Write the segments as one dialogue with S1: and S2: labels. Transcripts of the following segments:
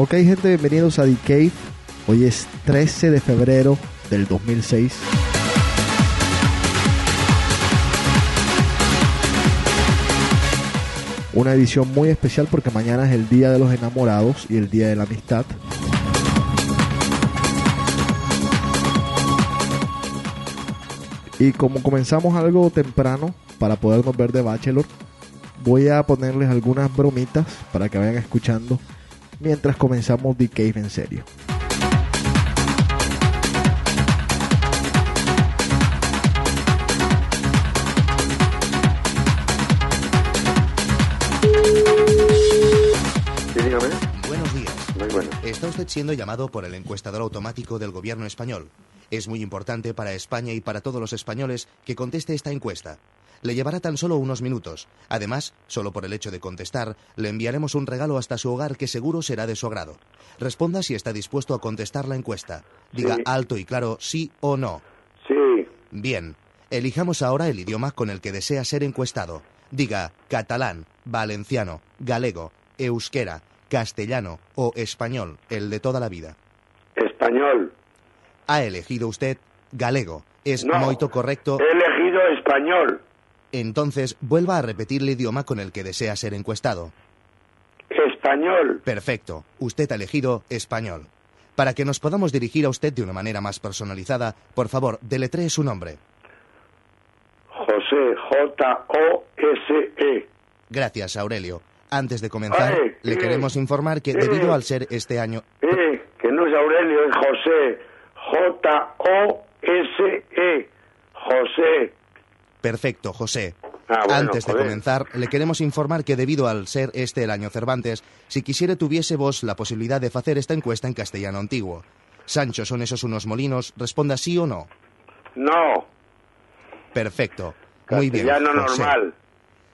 S1: Ok, gente, bienvenidos a The Cave. Hoy es 13 de febrero del 2006. Una edición muy especial porque mañana es el Día de los Enamorados y el Día de la Amistad. Y como comenzamos algo temprano para podernos ver de Bachelor, voy a ponerles algunas bromitas para que vayan escuchando mientras comenzamos The Cave en serio.
S2: Buenos días.
S3: Muy bueno.
S2: Está usted siendo llamado por el encuestador automático del gobierno español. Es muy importante para España y para todos los españoles que conteste esta encuesta. Le llevará tan solo unos minutos. Además, solo por el hecho de contestar, le enviaremos un regalo hasta su hogar que seguro será de su agrado. Responda si está dispuesto a contestar la encuesta. Diga
S3: Sí.
S2: alto y claro sí o no.
S3: Sí,
S2: Bien. Elijamos ahora el idioma con el que desea ser encuestado. Diga catalán, valenciano, galego, euskera, castellano o español, el de toda la vida.
S3: español.
S2: Ha elegido usted galego. Es
S3: No.
S2: moito correcto.
S3: He elegido español.
S2: Entonces, vuelva a repetir el idioma con el que desea ser encuestado.
S3: Español.
S2: Perfecto. Usted ha elegido español. Para que nos podamos dirigir a usted de una manera más personalizada, por favor, deletree su nombre.
S3: José, J-O-S-E.
S2: Gracias, Aurelio. Antes de comenzar,
S3: Ay,
S2: le
S3: eh,
S2: queremos informar que
S3: eh.
S2: debido al ser este año...
S3: Eh, que no es Aurelio, es José. J-O-S-E. José.
S2: Perfecto, José.
S3: Ah, bueno,
S2: Antes de
S3: joder.
S2: comenzar, le queremos informar que debido al ser este el año Cervantes, si quisiera tuviese vos la posibilidad de hacer esta encuesta en castellano antiguo. Sancho, ¿son esos unos molinos? Responda sí o no.
S3: No.
S2: Perfecto. Muy bien.
S3: Castellano
S2: José.
S3: normal.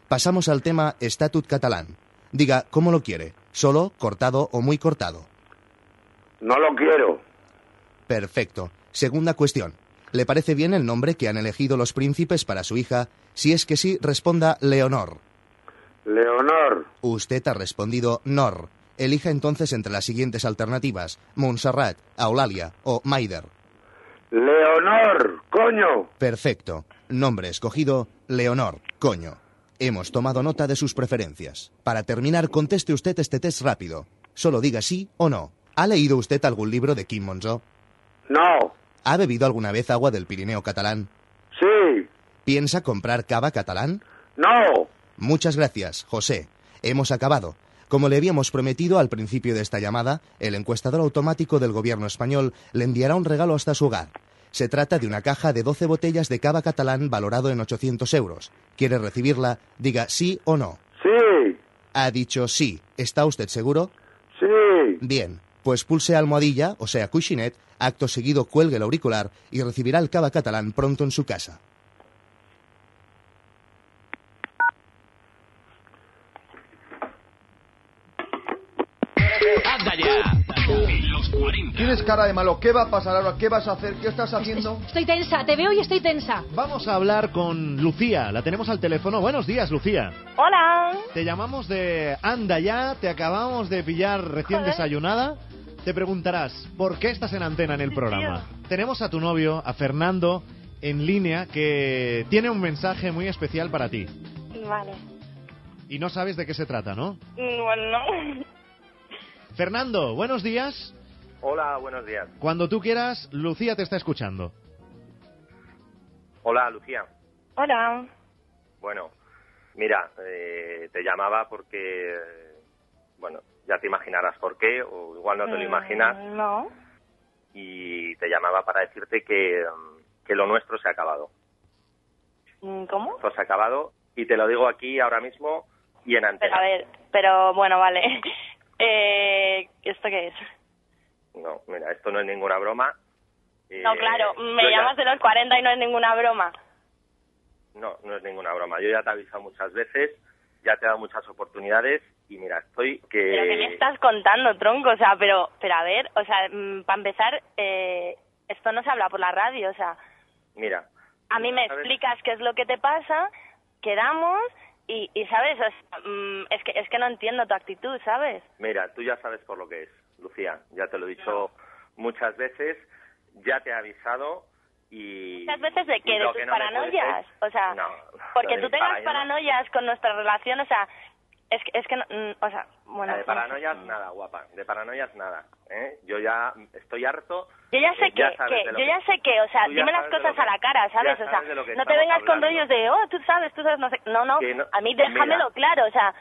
S2: Pasamos al tema estatut catalán. Diga, ¿cómo lo quiere? ¿Solo, cortado o muy cortado?
S3: No lo quiero.
S2: Perfecto. Segunda cuestión. ¿Le parece bien el nombre que han elegido los príncipes para su hija? Si es que sí, responda Leonor.
S3: Leonor.
S2: Usted ha respondido Nor. Elija entonces entre las siguientes alternativas: Montserrat, Eulalia o Maider.
S3: Leonor. Coño.
S2: Perfecto. Nombre escogido: Leonor. Coño. Hemos tomado nota de sus preferencias. Para terminar, conteste usted este test rápido. Solo diga sí o no. ¿Ha leído usted algún libro de Kim Monzó?
S3: No.
S2: ¿Ha bebido alguna vez agua del Pirineo catalán?
S3: Sí.
S2: ¿Piensa comprar cava catalán?
S3: No.
S2: Muchas gracias, José. Hemos acabado. Como le habíamos prometido al principio de esta llamada, el encuestador automático del gobierno español le enviará un regalo hasta su hogar. Se trata de una caja de 12 botellas de cava catalán valorado en 800 euros. ¿Quiere recibirla? Diga sí o no.
S3: Sí.
S2: Ha dicho sí. ¿Está usted seguro?
S3: Sí.
S2: Bien. Pues pulse almohadilla, o sea, cuchinet, acto seguido cuelgue el auricular y recibirá el cava catalán pronto en su casa.
S4: Tienes cara de malo. ¿Qué va a pasar ahora? ¿Qué vas a hacer? ¿Qué estás haciendo?
S5: Estoy tensa, te veo y estoy tensa.
S6: Vamos a hablar con Lucía. La tenemos al teléfono. Buenos días, Lucía.
S7: Hola.
S6: Te llamamos de Anda ya. Te acabamos de pillar recién
S7: Joder.
S6: desayunada. Te preguntarás, ¿por qué estás en antena en el programa? Tenemos a tu novio, a Fernando, en línea, que tiene un mensaje muy especial para ti.
S7: Vale.
S6: Y no sabes de qué se trata, ¿no?
S7: Mm, Bueno, no.
S6: Fernando, buenos días.
S8: Hola, buenos días.
S6: Cuando tú quieras, Lucía te está escuchando.
S8: Hola, Lucía.
S7: Hola.
S8: Bueno, mira, eh, te llamaba porque, eh, bueno, ya te imaginarás por qué, o igual no te lo
S7: Mm,
S8: imaginas,
S7: No.
S8: y te llamaba para decirte que, mm, que lo nuestro se ha acabado.
S7: Mm, ¿Cómo?
S8: Esto se ha acabado, y te lo digo aquí ahora mismo y en
S7: Pero,
S8: antena.
S7: a ver, pero bueno, vale. Eh, ¿Esto qué es?
S8: No, mira, esto no es ninguna broma. Eh,
S7: No, claro, me
S8: yo ya-
S7: llamas de los 40 y no es ninguna broma.
S8: No, no es ninguna broma. Yo ya te he avisado muchas veces, ya te he dado muchas oportunidades, y mira, estoy que...
S7: Pero ¿qué me estás contando, tronco? O sea, pero, pero a ver, o sea, para empezar, eh, esto no se habla por la radio, o sea,
S8: Mira,
S7: a mí me explicas qué es lo que te pasa, quedamos y, y ¿sabes? O sea, mm, es, que, es que no entiendo tu actitud, ¿sabes?
S8: Mira, tú ya sabes por lo que es. Lucía. Ya te lo he dicho muchas veces, ya te he avisado y...
S7: Muchas veces de que de tus
S8: no
S7: paranoias, o sea,
S8: No,
S7: porque tú tengas
S8: paranoia-
S7: paranoias con nuestra relación, o sea, es que, es que no, mm, o sea, bueno.
S8: de paranoias nada, guapa. De paranoias nada. ¿eh? Yo ya estoy harto.
S7: Yo ya sé
S8: eh,
S7: que, que- yo ya sé que, o sea, dime las cosas a la cara, ¿sabes? O sea, no te vengas con rollos de, oh, tú sabes, tú sabes, no sé. No, no, a mí déjamelo
S8: Mira.
S7: claro, o sea,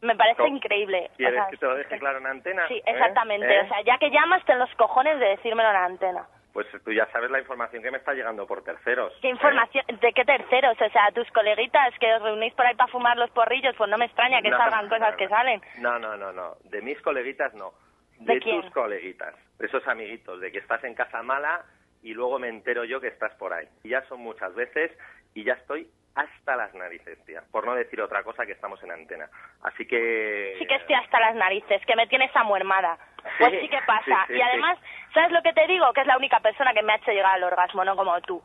S7: me parece increíble. o
S8: ¿Quieres
S7: sea,
S8: que te lo deje claro en antena?
S7: Sí,
S8: ¿Eh?
S7: exactamente.
S8: ¿Eh?
S7: O sea, ya que llamas, ten los cojones de decírmelo en la antena.
S8: Pues tú ya sabes la información que me está llegando por terceros.
S7: ¿Qué
S8: ¿eh?
S7: información? ¿De qué terceros? O sea, tus coleguitas que os reunís por ahí para fumar los porrillos, pues no me extraña que
S8: No,
S7: salgan
S8: no,
S7: cosas
S8: no.
S7: que salen.
S8: No, no, no, no. De mis coleguitas no.
S7: ¿De
S8: De, tus coleguitas. De esos amiguitos. De que estás en casa mala y luego me entero yo que estás por ahí. Y ya son muchas veces y ya estoy hasta las narices, tía. Por no decir otra cosa que estamos en antena. Así que...
S7: Sí que estoy hasta las narices, que me tienes amuermada. Pues
S8: Sí,
S7: sí que pasa.
S8: sí, sí,
S7: y además, ¿sabes lo que te digo? Que es la única persona que me ha hecho llegar al orgasmo, no como tú.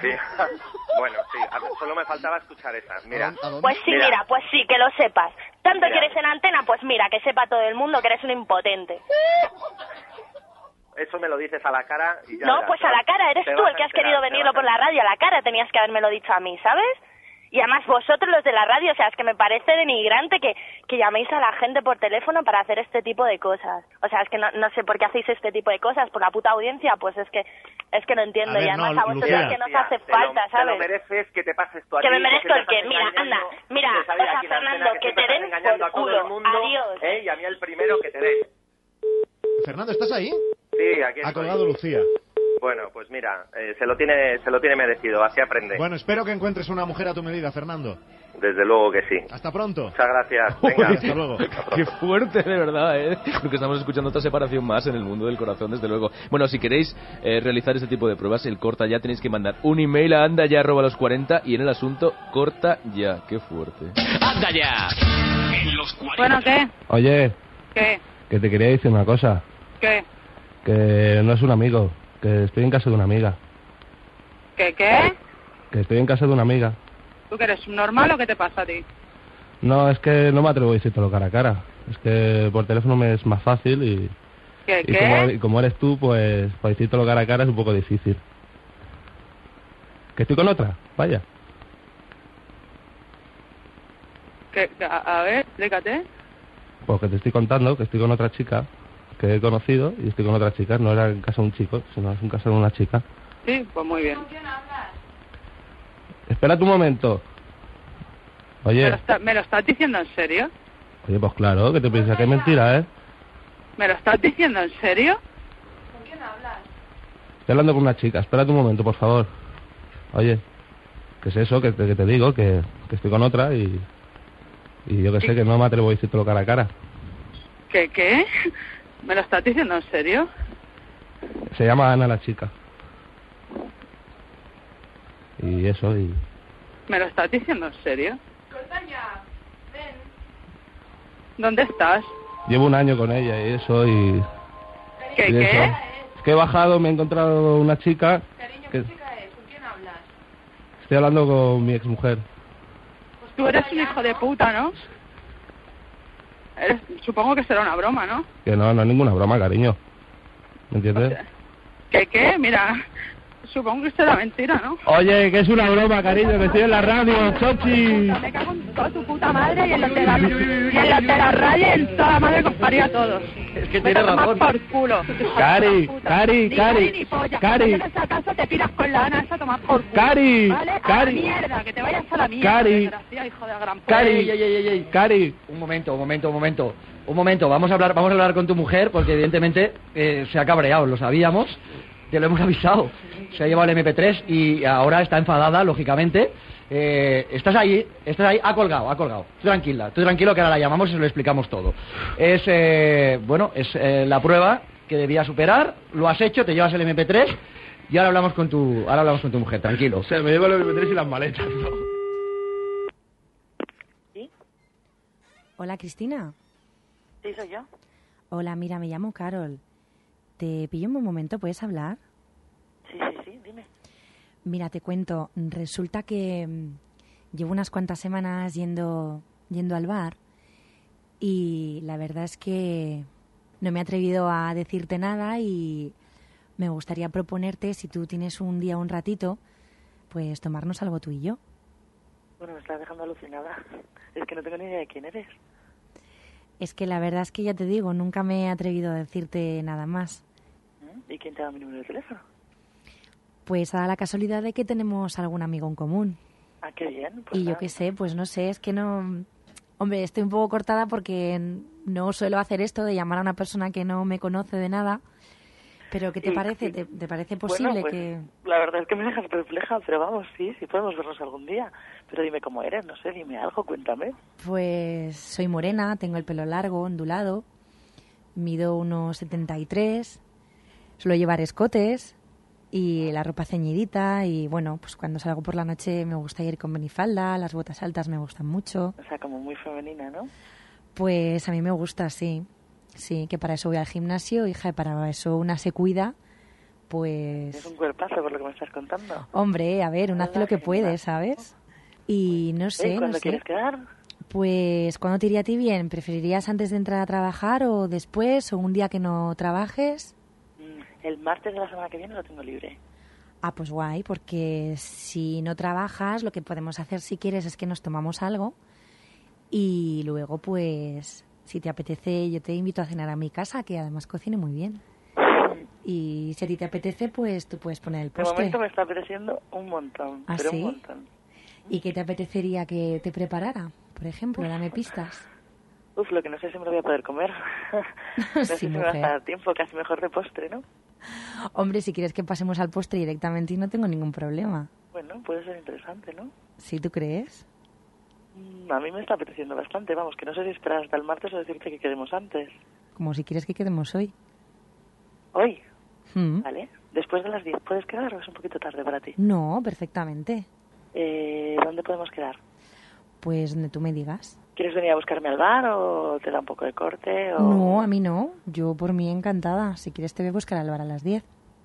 S8: Sí. bueno, sí. A ver, solo me faltaba escuchar esa. Mira.
S7: Pues sí, mira, pues sí, que lo sepas. Tanto
S8: Mira.
S7: quieres en antena, pues mira, que sepa todo el mundo que eres un impotente.
S8: Eso me lo dices a la cara y ya
S7: No,
S8: verás,
S7: pues a la cara, eres tú el que has
S8: enterar,
S7: querido venirlo por la radio, a la cara tenías que habérmelo dicho a mí, ¿sabes? Y además vosotros los de la radio, o sea, es que me parece denigrante que, que llaméis a la gente por teléfono para hacer este tipo de cosas. O sea, es que no, no sé por qué hacéis este tipo de cosas, por la puta audiencia, pues es que es que no entiendo.
S6: Ver,
S7: y además
S6: no,
S7: a vosotros
S6: Lucía.
S7: es que no os
S8: Tía,
S7: hace
S8: te lo-
S7: falta,
S8: Te lo
S7: ¿sabes?
S8: mereces que te pases tú a
S7: Que me merezco
S8: te
S7: el
S8: estás
S7: mira, anda, mira,
S8: que
S7: o sea, Fernando, que te
S8: estás
S7: den
S8: engañando
S7: por
S8: a todo
S7: culo.
S8: el mundo,
S7: Adiós.
S8: ¿eh? Y a mí el primero que te dé.
S6: Fernando, ¿estás ahí?
S8: Sí, aquí
S6: Ha
S8: estoy.
S6: colgado Lucía.
S8: Bueno, pues mira, eh, se lo tiene se lo tiene merecido, así aprende.
S6: Bueno, espero que encuentres una mujer a tu medida, Fernando.
S8: Desde luego que sí.
S6: Hasta pronto.
S8: Muchas gracias. Venga.
S6: Hasta luego.
S9: Qué fuerte, de verdad, ¿eh? Porque estamos escuchando otra separación más en el mundo del corazón, desde luego. Bueno, si queréis eh, realizar este tipo de pruebas, el corta ya, tenéis que mandar un email a anda ya los 40 y en el asunto corta ya. Qué fuerte.
S10: ¡Anda ya! En los 40.
S11: Bueno, ¿qué?
S12: Oye,
S11: ¿Qué?
S12: que te quería decir una cosa.
S11: ¿Qué?
S12: Que no es un amigo, que estoy en casa de una amiga.
S11: ¿Qué? ¿Qué?
S12: Que estoy en casa de una amiga.
S11: ¿Tú que eres normal o qué te pasa a ti?
S12: No, es que no me atrevo a decírtelo cara a cara. Es que por teléfono me es más fácil y,
S11: ¿Qué?
S12: y como,
S11: ¿Qué?
S12: y como eres tú, pues para decírtelo cara a cara es un poco difícil. Que estoy con otra, vaya.
S11: ¿Qué? A, a ver, explícate.
S12: Pues que te estoy contando que estoy con otra chica que he conocido y estoy con otra chica. No era en casa de un chico, sino es en casa de una chica.
S11: Sí, pues muy bien.
S12: Espérate un momento.
S11: ¿Me
S12: Oye,
S11: lo, está- ¿Me lo estás diciendo en serio?
S12: oye, pues claro, que te piensas que es mentira, ¿eh?
S11: ¿Me lo estás diciendo en serio?
S12: Estoy hablando con una chica. Espérate un momento, por favor. Oye, ¿qué es eso? Que te, que te digo que, que estoy con otra y, y yo que sé que no me atrevo a decírtelo cara a cara.
S11: ¿Qué? ¿Qué? ¿Me lo estás diciendo en serio?
S12: Se llama Ana la chica. Y eso, y...
S11: ¿Me lo estás diciendo en serio? ¿Dónde estás?
S12: Llevo un año con ella y eso, y...
S11: ¿Qué?
S12: y
S11: ¿Qué?
S12: eso. Es que he bajado, me he encontrado una chica... que- Estoy hablando con mi exmujer.
S11: Pues tú eres un hijo de puta, ¿no? Supongo que será una broma, ¿no?
S12: Que no, no es ninguna broma, cariño. ¿Me entiendes?
S11: ¿Qué? ¿Qué? Mira, supongo que será mentira, ¿no?
S12: Oye, que es una broma, cariño, que estoy en la radio, Chochi.
S11: Me cago en toda tu puta madre y en los de la, y en los de la radio y en toda la madre que os paría a todos. Es
S12: que tienes razón.
S11: por culo.
S12: Cari, Cari, Cari. Cari.
S11: Cuando tienes acaso te piras con la Ana esa tomar por culo.
S12: Cari, Cari.
S11: mierda, que te vayas a la mierda.
S12: Cari.
S11: hijo de gran
S12: Cari.
S13: Ey, ey, ey, ey, ey.
S12: Cari.
S13: Un momento, un momento, un momento. Un momento, vamos a hablar, vamos a hablar con tu mujer porque evidentemente eh, se ha cabreado, lo sabíamos, te lo hemos avisado. Se ha llevado el MP3 y ahora está enfadada, lógicamente. Eh, estás ahí, estás ahí, ha colgado, ha colgado. Tú tranquila, tú tranquilo que ahora la llamamos y se lo explicamos todo. Es, eh, bueno, es eh, la prueba que debía superar, lo has hecho, te llevas el MP3 y ahora hablamos con tu, ahora hablamos con tu mujer, tranquilo.
S12: O sea, me llevo el MP3 y las maletas, ¿no?
S14: Hola, Cristina.
S7: Sí, soy yo.
S14: Hola, mira, me llamo Carol. ¿Te pillo un buen momento? ¿Puedes hablar?
S7: Sí, sí, sí, dime.
S14: Mira, te cuento. Resulta que mm, llevo unas cuantas semanas yendo, yendo al bar y la verdad es que no me he atrevido a decirte nada y me gustaría proponerte, si tú tienes un día, un ratito, pues tomarnos algo tú y yo.
S15: Bueno, me estás dejando alucinada. Es que no tengo ni idea de quién eres.
S14: Es que la verdad es que ya te digo, nunca me he atrevido a decirte nada más.
S15: ¿Y quién te da mi número de teléfono?
S14: Pues a la casualidad de que tenemos algún amigo en común.
S15: Ah, qué bien. Pues
S14: y yo qué sé, pues no sé, es que no... Hombre, estoy un poco cortada porque no suelo hacer esto de llamar a una persona que no me conoce de nada. Pero ¿qué te parece? ¿Te, te parece
S15: Bueno,
S14: posible
S15: pues,
S14: que...?
S15: La verdad es que me dejas perpleja, pero vamos, sí, sí podemos vernos algún día. Pero dime cómo eres, no sé, dime algo, cuéntame.
S14: Pues soy morena, tengo el pelo largo, ondulado, mido unos 73, suelo llevar escotes y la ropa ceñidita y bueno, pues cuando salgo por la noche me gusta ir con minifalda, las botas altas me gustan mucho.
S15: O sea, como muy femenina, ¿no?
S14: Pues a mí me gusta, sí. Sí, que para eso voy al gimnasio, hija, y para eso una se cuida,
S15: Es
S14: pues...
S15: un cuerpazo por lo que me estás contando.
S14: Hombre, a ver, uno hace lo que puede, ¿sabes? Y no sé,
S15: ¿Eh?
S14: no
S15: ¿Cuándo
S14: sé.
S15: quieres quedar?
S14: Pues, ¿cuándo te iría a ti bien? ¿Preferirías antes de entrar a trabajar o después o un día que no trabajes?
S15: El martes de la semana que viene lo tengo libre.
S14: Ah, pues guay, porque si no trabajas, lo que podemos hacer si quieres es que nos tomamos algo y luego, pues, si te apetece, yo te invito a cenar a mi casa, que además cocine muy bien. Y si a ti te apetece, pues tú puedes poner el
S15: De
S14: postre.
S15: momento me está apeteciendo un montón,
S14: ¿Ah,
S15: pero
S14: sí?
S15: un montón.
S14: ¿Y qué te apetecería que te preparara? Por ejemplo, dame pistas.
S15: Uf, lo que no sé si me lo voy a poder comer. no sé
S14: Sí,
S15: si me va a
S14: mujer.
S15: dar tiempo, casi mejor de postre, ¿no?
S14: Hombre, si quieres que pasemos al postre directamente y no tengo ningún problema.
S15: Bueno, puede ser interesante, ¿no?
S14: ¿Sí tú crees?
S15: Mm, A mí me está apeteciendo bastante, vamos, que no sé si esperar hasta el martes o decirte que quedemos antes.
S14: Como si quieres que quedemos hoy.
S15: Hoy,
S14: Mm.
S15: ¿vale? Después de las 10, ¿puedes quedar o es un poquito tarde para ti?
S14: No, perfectamente.
S15: Eh, ¿Dónde podemos quedar?
S14: Pues donde tú me digas.
S15: ¿Quieres venir a buscarme al bar o te da un poco de corte? O...
S14: No, a mí no. Yo por mí encantada. Si quieres te voy a buscar al bar a las 10.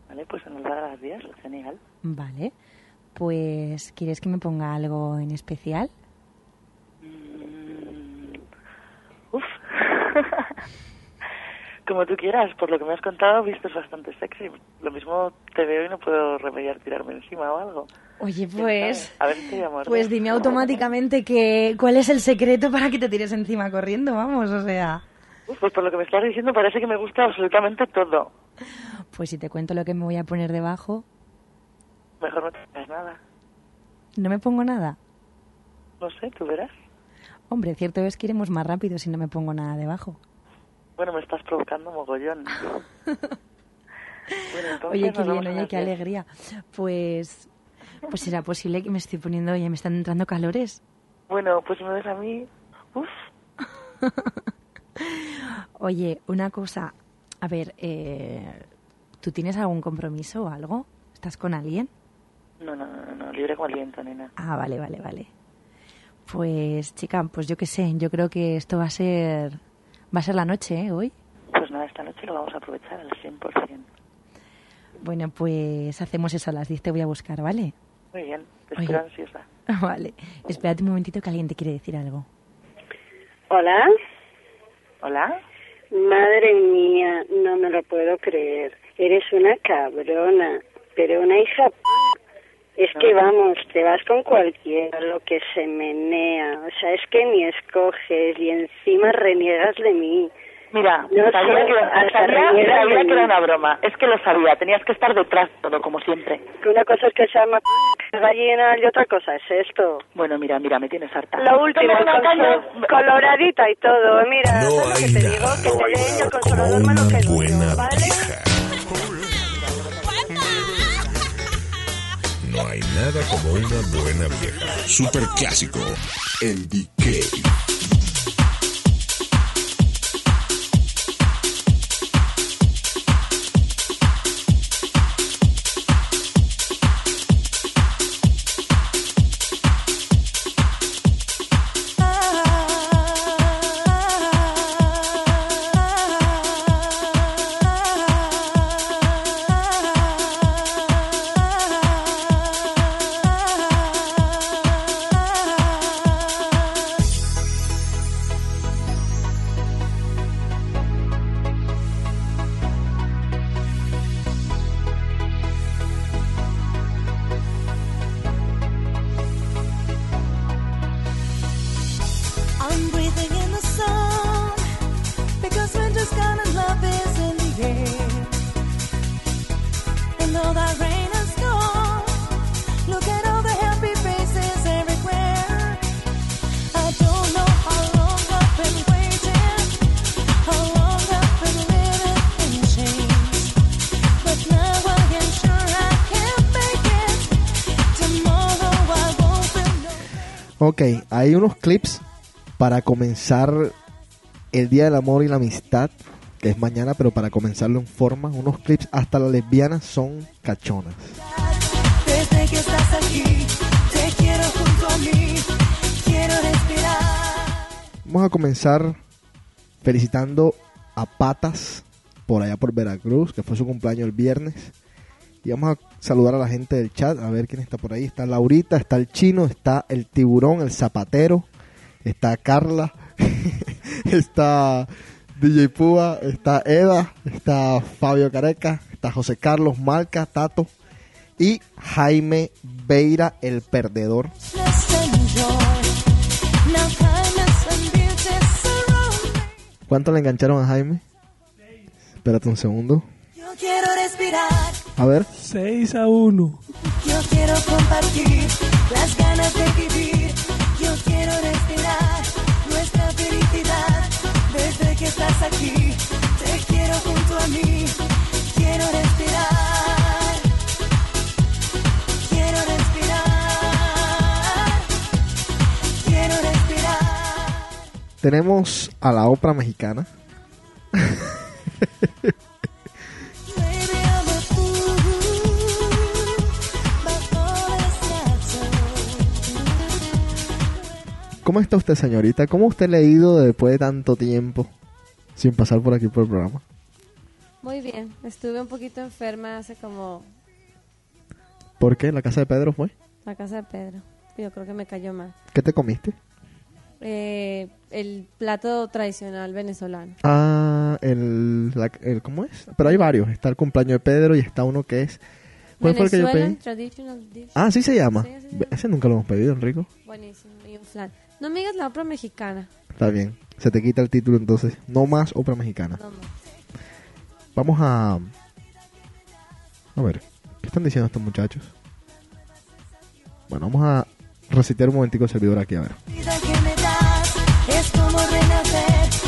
S15: Vale, pues en el bar a las 10, genial.
S14: Vale. Pues, ¿quieres que me ponga algo en especial?
S15: Mm, Uf. Como tú quieras, por lo que me has contado, vistes bastante sexy. Lo mismo te veo y no puedo remediar tirarme encima o algo.
S14: Oye,
S15: ¿Quién
S14: pues...
S15: A ver si te.
S14: Pues dime automáticamente que cuál es el secreto para que te tires encima corriendo, vamos, o sea...
S15: Uf, pues por lo que me estás diciendo parece que me gusta absolutamente todo.
S14: Pues si te cuento lo que me voy a poner debajo,
S15: Mejor no te digas nada.
S14: no me pongo nada.
S15: No sé, tú verás.
S14: Hombre, cierto es que iremos más rápido si no me pongo nada debajo.
S15: Bueno, me estás provocando mogollón. Bueno,
S14: Oye, qué bien, oye, qué
S15: 10.
S14: alegría. Pues, pues será posible que me estoy poniendo, ya me están entrando calores.
S15: Bueno, pues me ves a mí. Uf,
S14: Oye, una cosa, a ver, eh, ¿tú tienes algún compromiso o algo? ¿Estás con alguien?
S15: no, no, no, no, libre como el viento, nena.
S14: Ah, vale, vale, vale. Pues, chica, pues yo qué sé, yo creo que esto va a ser, va a ser la noche, ¿eh? Hoy.
S15: Pues nada, esta noche lo vamos a aprovechar al 100%.
S14: Bueno, pues hacemos eso a las 10, te voy a buscar, ¿vale?
S15: Muy bien, te
S14: Oye.
S15: espero ansiosa.
S14: Vale. Espérate un momentito que alguien te quiere decir algo.
S16: Hola.
S15: Hola.
S16: Madre mía, no me lo puedo creer. Eres una cabrona, pero una hija. p- Es que vamos, te vas con cualquiera, lo que se menea. O sea, es que ni escoges y encima reniegas de mí.
S15: Mira,
S16: No
S15: sabía,
S16: sé,
S15: que,
S16: hasta
S15: sabía, que era una broma. Es que lo sabía, tenías que estar detrás todo, como siempre.
S16: Que una cosa es que se llama gallina y otra cosa es esto.
S15: Bueno, mira, mira, me tienes harta.
S16: Lo último, con su- coloradita y todo. Mira,
S17: No
S16: ¿sabes lo que te
S17: nada,
S16: digo? Que
S17: no
S16: te el consolador malo que
S17: buena
S16: ¿vale?
S17: No hay nada como una buena vieja. Super clásico. El DK.
S1: Hay unos clips para comenzar el Día del Amor y la Amistad, que es mañana, pero para comenzarlo en forma, unos clips hasta las lesbianas son cachonas.
S18: Desde que estás aquí, te quiero junto a mí, quiero respirar.
S1: Vamos a comenzar felicitando a Patas por allá por Veracruz, que fue su cumpleaños el viernes. Y vamos a saludar a la gente del chat, a ver quién está por ahí. Está Laurita, está el chino, está el tiburón, el zapatero, está Carla, está DJ Púa, está Eda, está Fabio Careca, está José Carlos Marca, Tato y Jaime Beira, el perdedor. ¿Cuánto le engancharon a Jaime? Espérate un segundo.
S18: Quiero respirar,
S1: A ver.
S18: 6 a 1. Yo quiero compartir las ganas de vivir. Yo quiero respirar nuestra felicidad. Desde que estás aquí, te quiero junto a mí. Quiero respirar. Quiero respirar. Quiero respirar.
S1: Tenemos a la ópera mexicana. ¿Cómo está usted, señorita? ¿Cómo usted le ha ido después de tanto tiempo sin pasar por aquí por el programa?
S19: Muy bien, estuve un poquito enferma hace como
S1: ¿Por qué? ¿La casa de Pedro fue?
S19: la casa de Pedro. Yo creo que me cayó mal.
S1: ¿Qué te comiste?
S19: Eh, el plato tradicional venezolano.
S1: Ah, el, la- el- ¿Cómo es? Pero hay varios. Está el cumpleaños de Pedro y está uno que es... ¿Cuál fue el que yo pedí?
S19: Traditional Dish.
S1: Ah, ¿sí se llama?
S19: Sí, así se
S1: Ve- Ese nunca lo hemos pedido, Enrico.
S19: Buenísimo. Y un flan. No me digas la ópera mexicana.
S1: Está bien. Se te quita el título entonces. No más ópera mexicana.
S19: No más.
S1: Vamos a... A ver. ¿Qué están diciendo estos muchachos? Bueno, vamos a resetear un momentico el servidor aquí, a ver.
S18: vida que me das es como renacer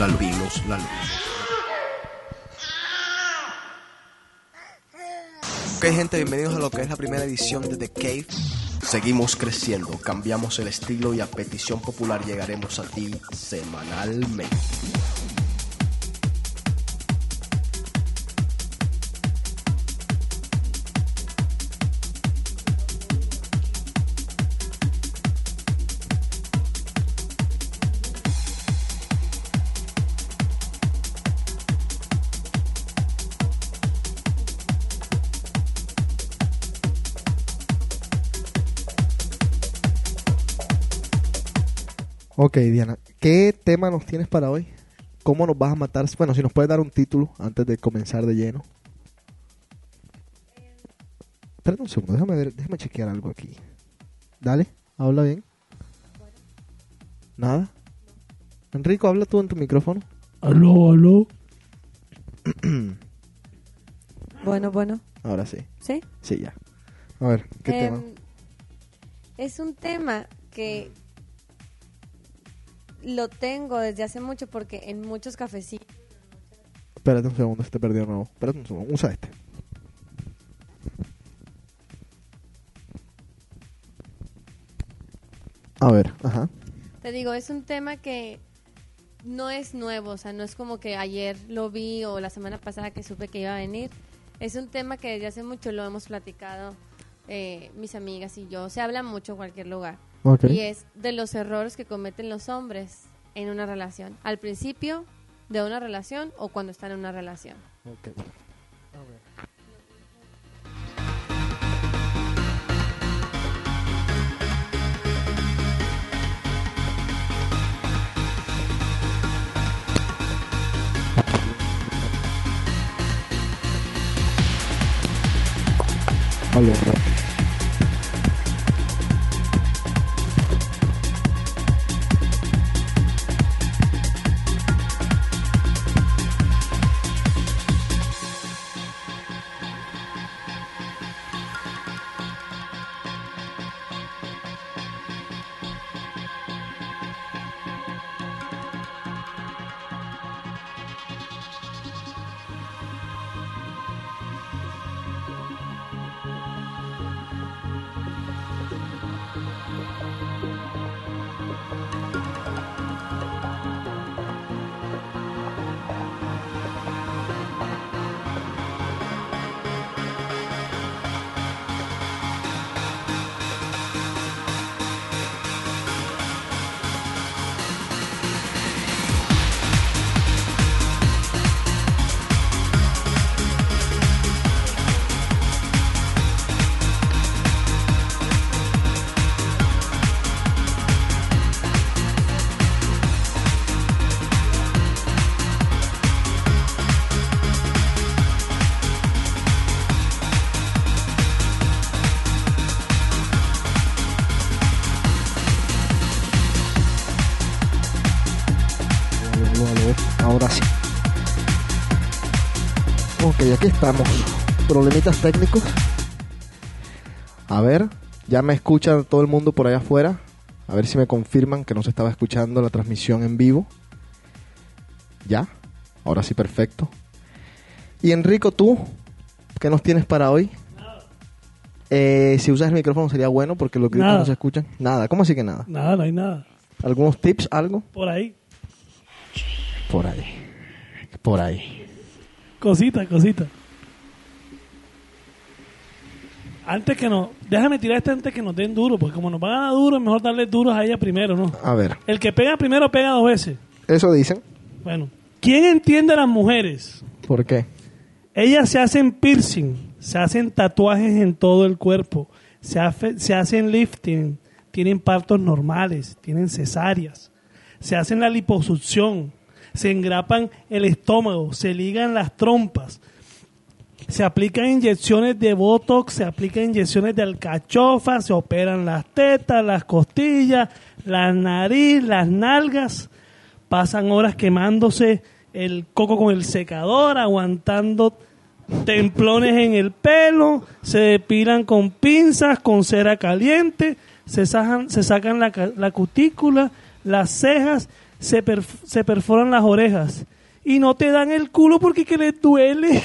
S18: la
S20: luz. La luz. Ok gente, bienvenidos a lo que es la primera edición de The Cave. Seguimos creciendo, cambiamos el estilo y a petición popular llegaremos a ti semanalmente.
S1: Ok, Diana, ¿qué tema nos tienes para hoy? ¿Cómo nos vas a matar? Bueno, si nos puedes dar un título antes de comenzar de lleno. Espérate un segundo, déjame ver, déjame chequear algo aquí. Dale, habla bien. Nada. Enrico, habla tú en tu micrófono.
S21: Aló, aló.
S19: Bueno, bueno.
S1: Ahora sí.
S19: ¿Sí?
S1: Sí, ya. A ver, ¿qué
S19: Em,
S1: tema?
S19: Es un tema que lo tengo desde hace mucho porque en muchos cafecitos
S1: Espérate un segundo, se te perdió nuevo. Espérate un segundo, usa este. A ver, ajá.
S19: Te digo, es un tema que no es nuevo, o sea, no es como que ayer lo vi o la semana pasada que supe que iba a venir. Es un tema que desde hace mucho lo hemos platicado eh, mis amigas y yo. Se habla mucho en cualquier lugar. Y es de los errores que cometen los hombres en una relación. Al principio de una relación o cuando están en una relación.
S1: Aló. Ahora sí. Ok, aquí estamos. Problemitas técnicos. A ver, ya me escucha todo el mundo por allá afuera. A ver si me confirman que no se estaba escuchando la transmisión en vivo. Ya, ahora sí, perfecto. Y Enrico, tú, ¿qué nos tienes para hoy? Eh, si usas el micrófono sería bueno porque los gritos
S21: Nada.
S1: no se escuchan. Nada, ¿cómo así que nada?
S21: Nada, no hay nada.
S1: ¿Algunos tips, algo?
S21: Por ahí.
S1: Por ahí. Por ahí.
S21: Cosita, cosita. Antes que no, déjame tirar este antes que nos den duro, porque como nos van a dar duro, es mejor darle duros a ella primero, ¿no?
S1: A ver,
S21: El que pega primero pega dos veces.
S1: eso dicen.
S21: Bueno, ¿quién entiende a las mujeres?
S1: ¿Por qué?
S21: Ellas se hacen piercing, se hacen tatuajes en todo el cuerpo, se, hace- se hacen lifting, tienen partos normales, tienen cesáreas, se hacen la liposucción, se engrapan el estómago, se ligan las trompas, se aplican inyecciones de botox, se aplican inyecciones de alcachofa, se operan las tetas, las costillas, la nariz, las nalgas, pasan horas quemándose el coco con el secador, aguantando templones en el pelo, se depilan con pinzas, con cera caliente, se sacan, la cutícula, las cejas, se, se perforan las orejas y no te dan el culo porque que les duele.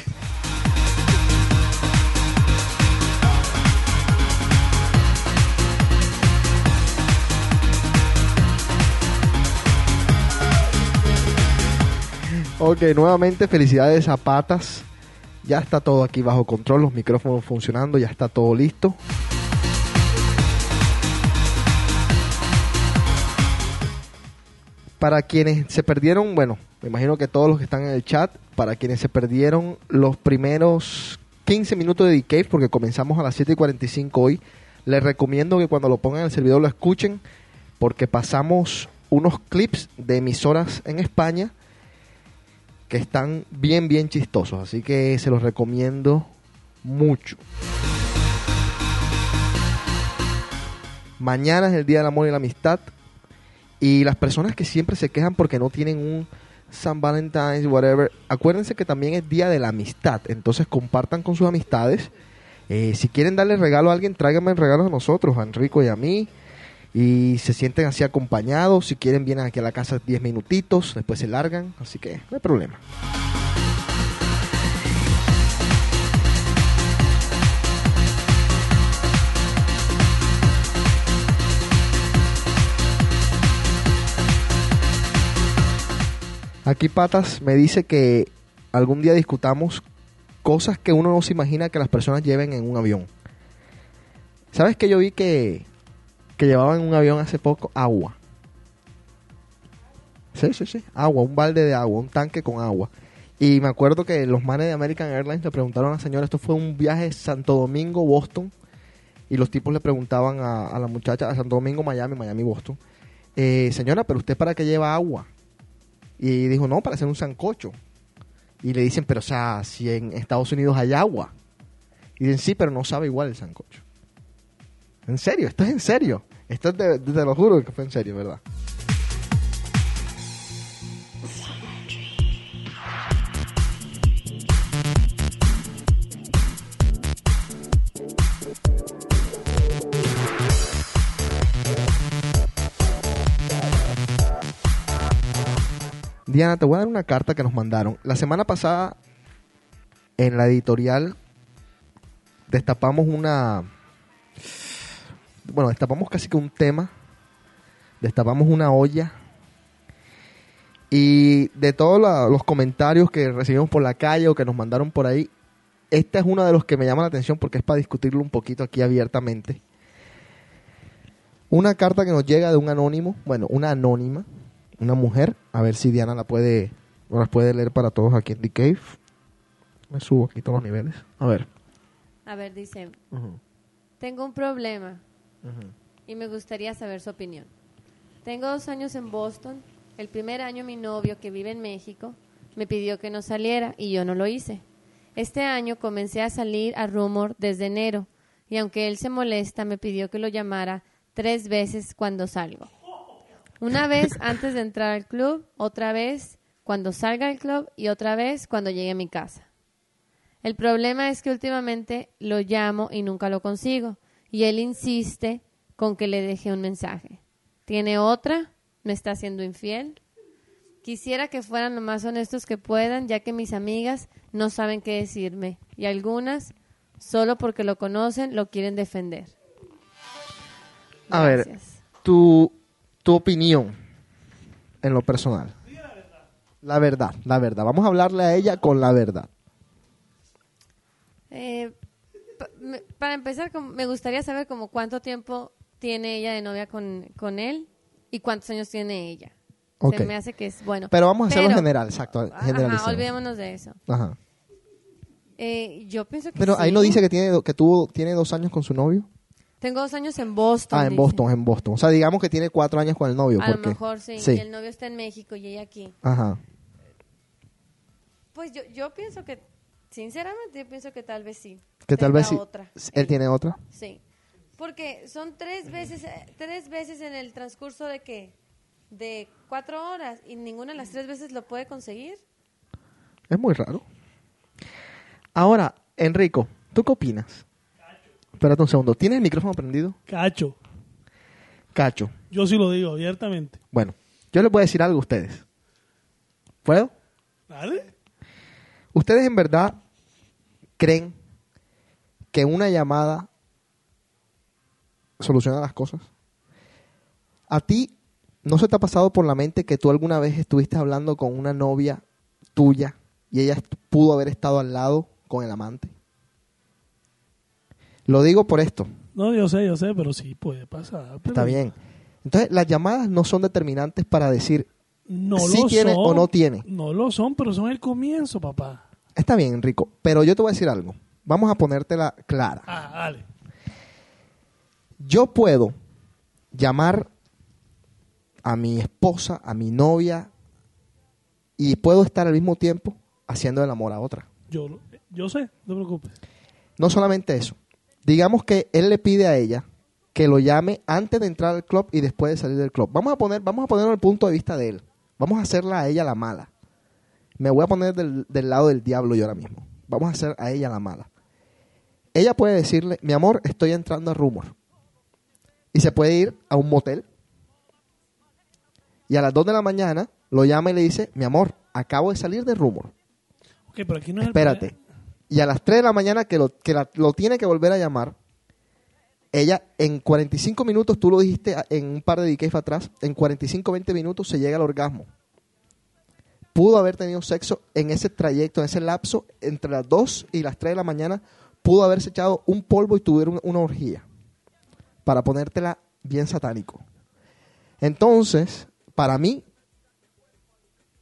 S1: Ok, nuevamente felicidades a Patas. Ya está todo aquí bajo control, los micrófonos funcionando, ya está todo listo. Para quienes se perdieron, bueno, me imagino que todos los que están en el chat, para quienes se perdieron los primeros 15 minutos de Decay, porque comenzamos a las 7 y 45 hoy, les recomiendo que cuando lo pongan en el servidor lo escuchen, porque pasamos unos clips de emisoras en España que están bien, bien chistosos. Así que se los recomiendo mucho. Mañana es el Día del Amor y la Amistad. Y las personas que siempre se quejan porque no tienen un San Valentine's, whatever, acuérdense que también es Día de la Amistad. Entonces compartan con sus amistades. Eh, si quieren darle regalo a alguien, tráiganme regalos a nosotros, a Enrico y a mí. Y se sienten así acompañados. Si quieren, vienen aquí a la casa 10 minutitos, después se largan. Así que no hay problema. Aquí Patas me dice que algún día discutamos cosas que uno no se imagina que las personas lleven en un avión. ¿Sabes que yo vi que, que llevaban en un avión hace poco agua? Sí, sí, sí, agua, un balde de agua, un tanque con agua. Y me acuerdo que los manes de American Airlines le preguntaron a la señora, esto fue un viaje Santo Domingo, Boston, y los tipos le preguntaban a, a la muchacha, a Santo Domingo, Miami, Miami, Boston, eh, señora, pero usted para qué lleva agua? Y dijo, no, para hacer un sancocho. Y le dicen, pero o sea, si en Estados Unidos hay agua. Y dicen, sí, pero no sabe igual el sancocho. En serio, esto es en serio. Esto es te lo juro que fue en serio, ¿verdad? Diana, te voy a dar una carta que nos mandaron. La semana pasada, en la editorial, destapamos una... Bueno, destapamos casi que un tema. Destapamos una olla. Y de todos la- los comentarios que recibimos por la calle o que nos mandaron por ahí, este es uno de los que me llama la atención porque es para discutirlo un poquito aquí abiertamente. Una carta que nos llega de un anónimo, bueno, una anónima, una mujer, a ver si Diana la puede, la puede leer para todos aquí en The Cave. Me subo aquí todos los niveles. A ver.
S19: A ver, dice, tengo un problema y me gustaría saber su opinión. Tengo dos años en Boston. El primer año mi novio, que vive en México, me pidió que no saliera y yo no lo hice. Este año comencé a salir a Rumor desde enero y aunque él se molesta, me pidió que lo llamara tres veces cuando salgo. Una vez antes de entrar al club, otra vez cuando salga del club y otra vez cuando llegue a mi casa. El problema es que últimamente lo llamo y nunca lo consigo. Y él insiste con que le deje un mensaje. ¿Tiene otra? ¿Me está haciendo infiel? Quisiera que fueran lo más honestos que puedan, ya que mis amigas no saben qué decirme. Y algunas, solo porque lo conocen, lo quieren defender.
S1: A ver, tu, tu opinión en lo personal. La verdad, la verdad. Vamos a hablarle a ella con la verdad.
S19: Eh, pa- me- para empezar, me gustaría saber como cuánto tiempo tiene ella de novia con, con él y cuántos años tiene ella.
S1: Ok.
S19: Se me hace que es bueno.
S1: Pero vamos a hacerlo
S19: Pero-
S1: general, exacto.
S19: Ajá, olvidémonos de eso.
S1: Ajá.
S19: Eh, yo pienso que
S1: Pero ahí no dice que tiene que tuvo tiene dos años con su novio.
S19: Tengo dos años en Boston.
S1: Ah, en
S19: dice.
S1: Boston, en Boston. O sea, digamos que tiene cuatro años con el novio.
S19: A lo mejor sí. Y el novio está en México y ella aquí.
S1: Ajá.
S19: Pues yo, yo pienso que, sinceramente, yo pienso que tal vez sí.
S1: Que tal vez sí.
S19: otra.
S1: Él tiene otra.
S19: Sí. Porque son tres veces, eh, tres veces en el transcurso de que de cuatro horas y ninguna de las tres veces lo puede conseguir.
S1: Es muy raro. Ahora, Enrico, ¿tú qué opinas? Espérate un segundo. ¿Tienes el micrófono prendido?
S21: Cacho.
S1: Cacho.
S21: Yo sí lo digo abiertamente.
S1: Bueno, yo les voy a decir algo a ustedes. ¿Puedo?
S21: ¿Vale?
S1: ¿Ustedes en verdad creen que una llamada soluciona las cosas? ¿A ti no se te ha pasado por la mente que tú alguna vez estuviste hablando con una novia tuya y ella pudo haber estado al lado con el amante? Lo digo por esto.
S21: No, yo sé, yo sé, pero sí puede pasar. pero
S1: Está bien. Entonces, las llamadas no son determinantes para decir
S21: No
S1: si
S21: lo
S1: tiene
S21: son.
S1: o no tiene.
S21: No lo son, pero son el comienzo, papá.
S1: Está bien, Enrico, pero yo te voy a decir algo. Vamos a ponértela clara.
S21: Ah, dale.
S1: Yo puedo llamar a mi esposa, a mi novia, y puedo estar al mismo tiempo haciendo el amor a otra.
S21: Yo, lo- yo sé, no te preocupes.
S1: No solamente eso. Digamos que él le pide a ella que lo llame antes de entrar al club y después de salir del club. Vamos a poner, vamos a ponerlo el punto de vista de él. Vamos a hacerla a ella la mala. Me voy a poner del, del lado del diablo yo ahora mismo. Vamos a hacer a ella la mala. Ella puede decirle, mi amor, estoy entrando a rumor. Y se puede ir a un motel. Y a las 2 de la mañana lo llama y le dice, mi amor, acabo de salir de rumor.
S21: Ok, pero aquí no es el
S1: Espérate. Y a las 3 de la mañana que, lo, que la- lo tiene que volver a llamar, ella en 45 minutos, tú lo dijiste en un par de DKs atrás, en 45, 20 minutos se llega al orgasmo. Pudo haber tenido sexo en ese trayecto, en ese lapso, entre las 2 y las 3 de la mañana, pudo haberse echado un polvo y tuvieron una orgía. Para ponértela bien satánico. Entonces, para mí,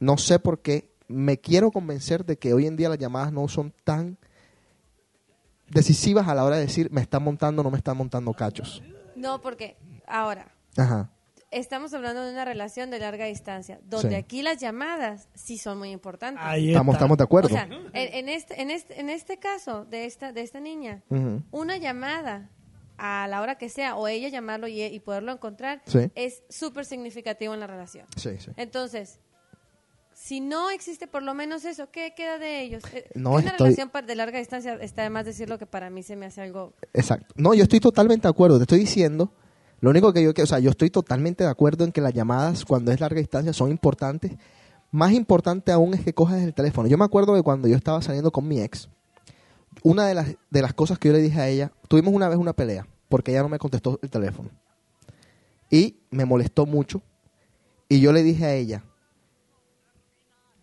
S1: no sé por qué, me quiero convencer de que hoy en día las llamadas no son tan decisivas a la hora de decir me están montando o no me están montando cachos.
S19: No, porque ahora,
S1: Ajá.
S19: estamos hablando de una relación de larga distancia, donde
S1: Sí.
S19: aquí las llamadas sí son muy importantes.
S1: Ahí Estamos- de acuerdo.
S19: O sea, en, en este, en, este, en este caso de esta, de esta niña, una llamada a la hora que sea, o ella llamarlo y, y poderlo encontrar,
S1: Sí.
S19: es súper significativo en la relación.
S1: Sí, sí.
S19: Entonces, si no existe por lo menos eso, ¿qué queda de ellos? Eh,
S1: No,
S19: una
S1: estoy-
S19: relación de larga distancia, está de más decirlo que para mí se me hace algo...
S1: Exacto. No, yo estoy totalmente de acuerdo. Te estoy diciendo, lo único que yo quiero, o sea, yo estoy totalmente de acuerdo en que las llamadas cuando es larga distancia son importantes. Más importante aún es que cojas el teléfono. Yo me acuerdo de cuando yo estaba saliendo con mi ex, una de las, de las cosas que yo le dije a ella, tuvimos una vez una pelea, porque ella no me contestó el teléfono. Y me molestó mucho. Y yo le dije a ella,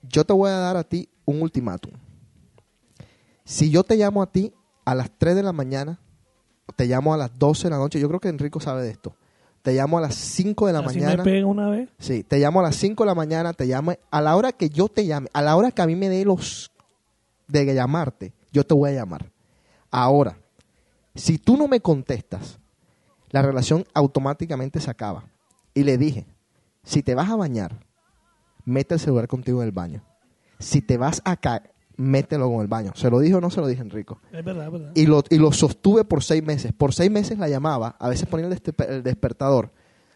S1: yo te voy a dar a ti un ultimátum. Si yo te llamo a ti a las 3 de la mañana, te llamo a las 12 de la noche, yo creo que Enrico sabe de esto. Te llamo a las 5 de la
S21: Así
S1: mañana.
S21: me pega una vez.
S1: Sí, te llamo a las 5 de la mañana, te llamo a la hora que yo te llame, a la hora que a mí me dé los de llamarte, yo te voy a llamar. Ahora, si tú no me contestas, la relación automáticamente se acaba. Y le dije, si te vas a bañar, mete el celular contigo en el baño. Si te vas a caer, mételo con el baño. ¿Se lo dije o no se lo dije, Enrico?
S21: Es verdad, es verdad.
S1: Y lo, y lo sostuve por seis meses. Por seis meses la llamaba, a veces ponía el, despe- el despertador.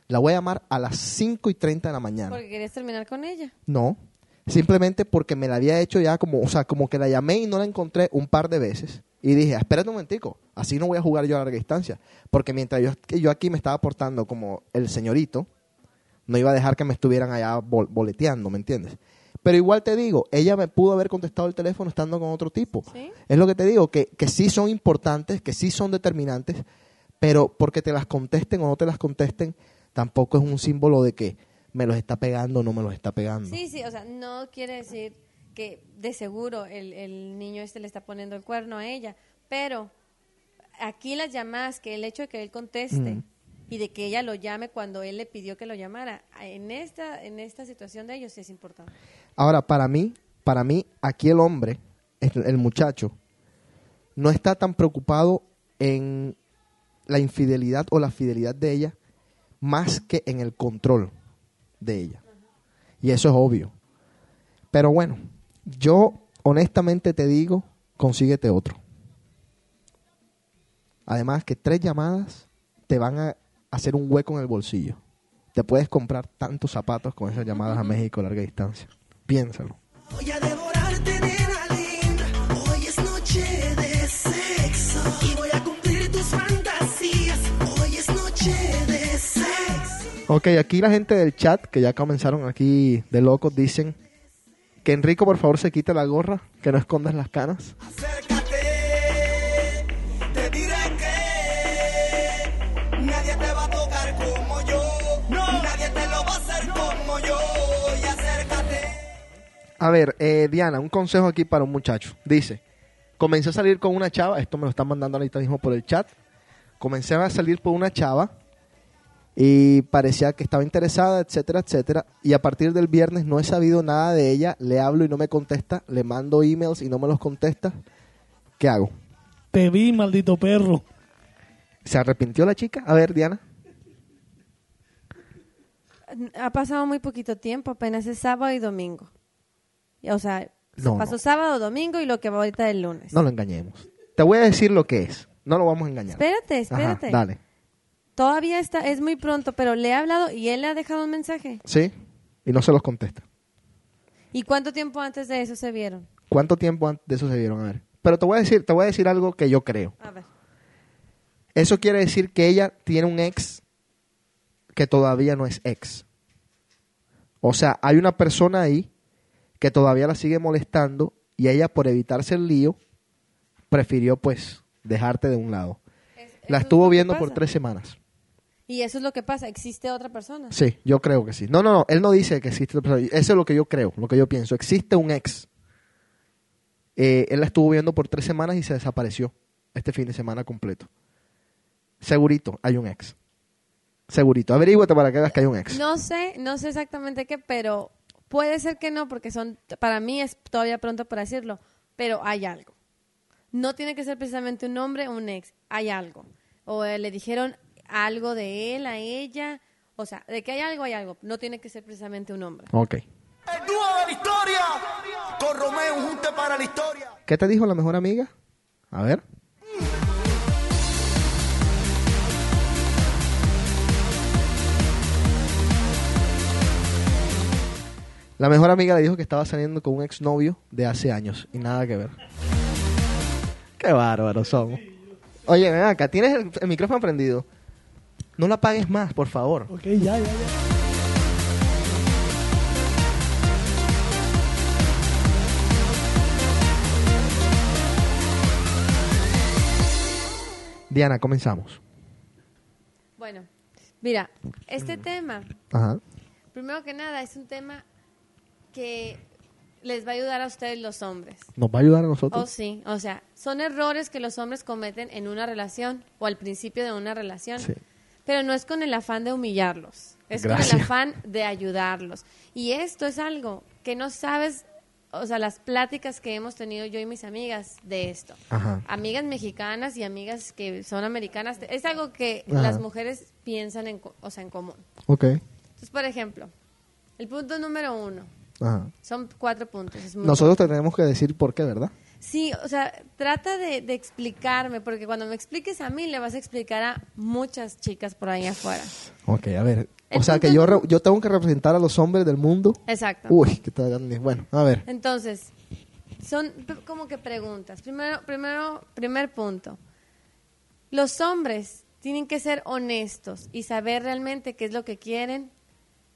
S1: La voy a llamar a las 5 y 30 de la mañana.
S19: Porque querías terminar con ella.
S1: No, simplemente porque me la había hecho ya como, o sea, como que la llamé y no la encontré un par de veces. Y dije, "Ah, espérate un momentico, así no voy a jugar yo a larga distancia. Porque mientras yo, que yo aquí me estaba portando como el señorito, no iba a dejar que me estuvieran allá bol- boleteando, ¿me entiendes? Pero igual te digo, ella me pudo haber contestado el teléfono estando con otro tipo. Es lo que te digo, que, que sí son importantes, que sí son determinantes, pero porque te las contesten o no te las contesten, tampoco es un símbolo de que me los está pegando o no me los está pegando.
S19: Sí, sí, o sea, no quiere decir que de seguro el, el niño este le está poniendo el cuerno a ella, pero aquí las llamadas, que el hecho de que él conteste
S1: Mm.
S19: Y de que ella lo llame cuando él le pidió que lo llamara, en esta, en esta situación de ellos sí es importante.
S1: Ahora, para mí, para mí, aquí el hombre, el, el muchacho, no está tan preocupado en la infidelidad o la fidelidad de ella, más que en el control de ella. Y eso es obvio. Pero bueno, yo honestamente te digo, consíguete otro. Además que tres llamadas te van a hacer un hueco en el bolsillo. Te puedes comprar tantos zapatos con esas llamadas a México a larga distancia. Piénsalo.
S18: Voy a devorarte, nena linda. Hoy es noche de sexo. Y voy a cumplir tus fantasías. Hoy es noche de sexo.
S1: Ok, aquí la gente del chat, que ya comenzaron aquí de locos, dicen que Enrico por favor se quite la gorra, que no escondas las canas.
S18: Te A
S1: ver, eh, Diana, un consejo aquí para un muchacho. Dice, comencé a salir con una chava, esto me lo están mandando ahorita mismo por el chat. Comencé a salir por una chava y parecía que estaba interesada, etcétera, etcétera. Y a partir del viernes no he sabido nada de ella, le hablo y no me contesta, le mando emails y no me los contesta. ¿Qué hago?
S21: Te vi, maldito perro.
S1: ¿Se arrepintió la chica? A ver, Diana.
S19: Ha pasado muy poquito tiempo, apenas es sábado y domingo. O sea,
S1: No,
S19: pasó
S1: no.
S19: sábado, domingo y lo que va ahorita el lunes.
S1: No lo engañemos. Te voy a decir lo que es. No lo vamos a engañar.
S19: Espérate,
S1: Ajá,
S19: espérate.
S1: dale.
S19: Todavía está, es muy pronto, pero le he hablado y él le ha dejado un mensaje.
S1: ¿Sí? Y no se los contesta.
S19: ¿Y cuánto tiempo antes de eso se vieron?
S1: ¿Cuánto tiempo antes de eso se vieron? A ver. Pero te voy a decir, te voy a decir algo que yo creo.
S19: A ver.
S1: Eso quiere decir que ella tiene un ex que todavía no es ex. O sea, hay una persona ahí que todavía la sigue molestando y ella por evitarse el lío prefirió pues dejarte de un lado. La estuvo
S19: es
S1: viendo por tres semanas.
S19: Y eso es lo que pasa, existe otra persona.
S1: Sí, yo creo que sí. No, no, no, él no dice que existe otra persona. Eso es lo que yo creo, lo que yo pienso. Existe un ex. Eh, él la estuvo viendo por tres semanas y se desapareció este fin de semana completo. Segurito, hay un ex. Segurito. Averíguate para que veas que hay un ex.
S19: No sé, no sé exactamente qué, pero puede ser que no, porque son, para mí es todavía pronto para decirlo, pero hay algo. No tiene que ser precisamente un hombre o un ex, hay algo. O eh, le dijeron algo de él a ella, O sea, de que hay algo, hay algo. No tiene que ser precisamente un hombre.
S1: Ok.
S18: El dúo de la historia. Con Romeo, un junte para la historia.
S1: ¿Qué te dijo la mejor amiga? A ver. La mejor amiga le dijo que estaba saliendo con un exnovio de hace años y nada que ver. Qué bárbaros somos. Oye, ven acá, tienes el, el micrófono prendido. No la apagues más, por favor.
S21: Ok, ya, ya, ya.
S1: Diana, comenzamos.
S19: Bueno, mira, este tema,
S1: Ajá.
S19: primero que nada, es un tema que les va a ayudar a ustedes los hombres.
S1: ¿Nos va a ayudar a nosotros?
S19: Oh, sí, o sea, son errores que los hombres cometen en una relación o al principio de una relación,
S1: Sí.
S19: pero no es con el afán de humillarlos, es con el afán de ayudarlos. Y esto es algo que no sabes, o sea, las pláticas que hemos tenido yo y mis amigas de esto.
S1: Ajá.
S19: Amigas mexicanas y amigas que son americanas, es algo que
S1: Ajá.
S19: las mujeres piensan en, o sea, en común.
S1: Ok.
S19: Entonces, por ejemplo, el punto número uno,
S1: Ajá.
S19: son cuatro puntos. es muy
S1: Nosotros te tenemos que decir por qué, ¿verdad?
S19: Sí, o sea, trata de, de explicarme, porque cuando me expliques a mí, le vas a explicar a muchas chicas por ahí afuera.
S1: Ok, a ver.
S19: El
S1: O sea que yo, re- yo tengo que representar a los hombres del mundo.
S19: Exacto.
S1: Uy, qué tal. Bueno, a ver.
S19: Entonces, son como que preguntas. Primero, primero, primer punto. Los hombres tienen que ser honestos y saber realmente qué es lo que quieren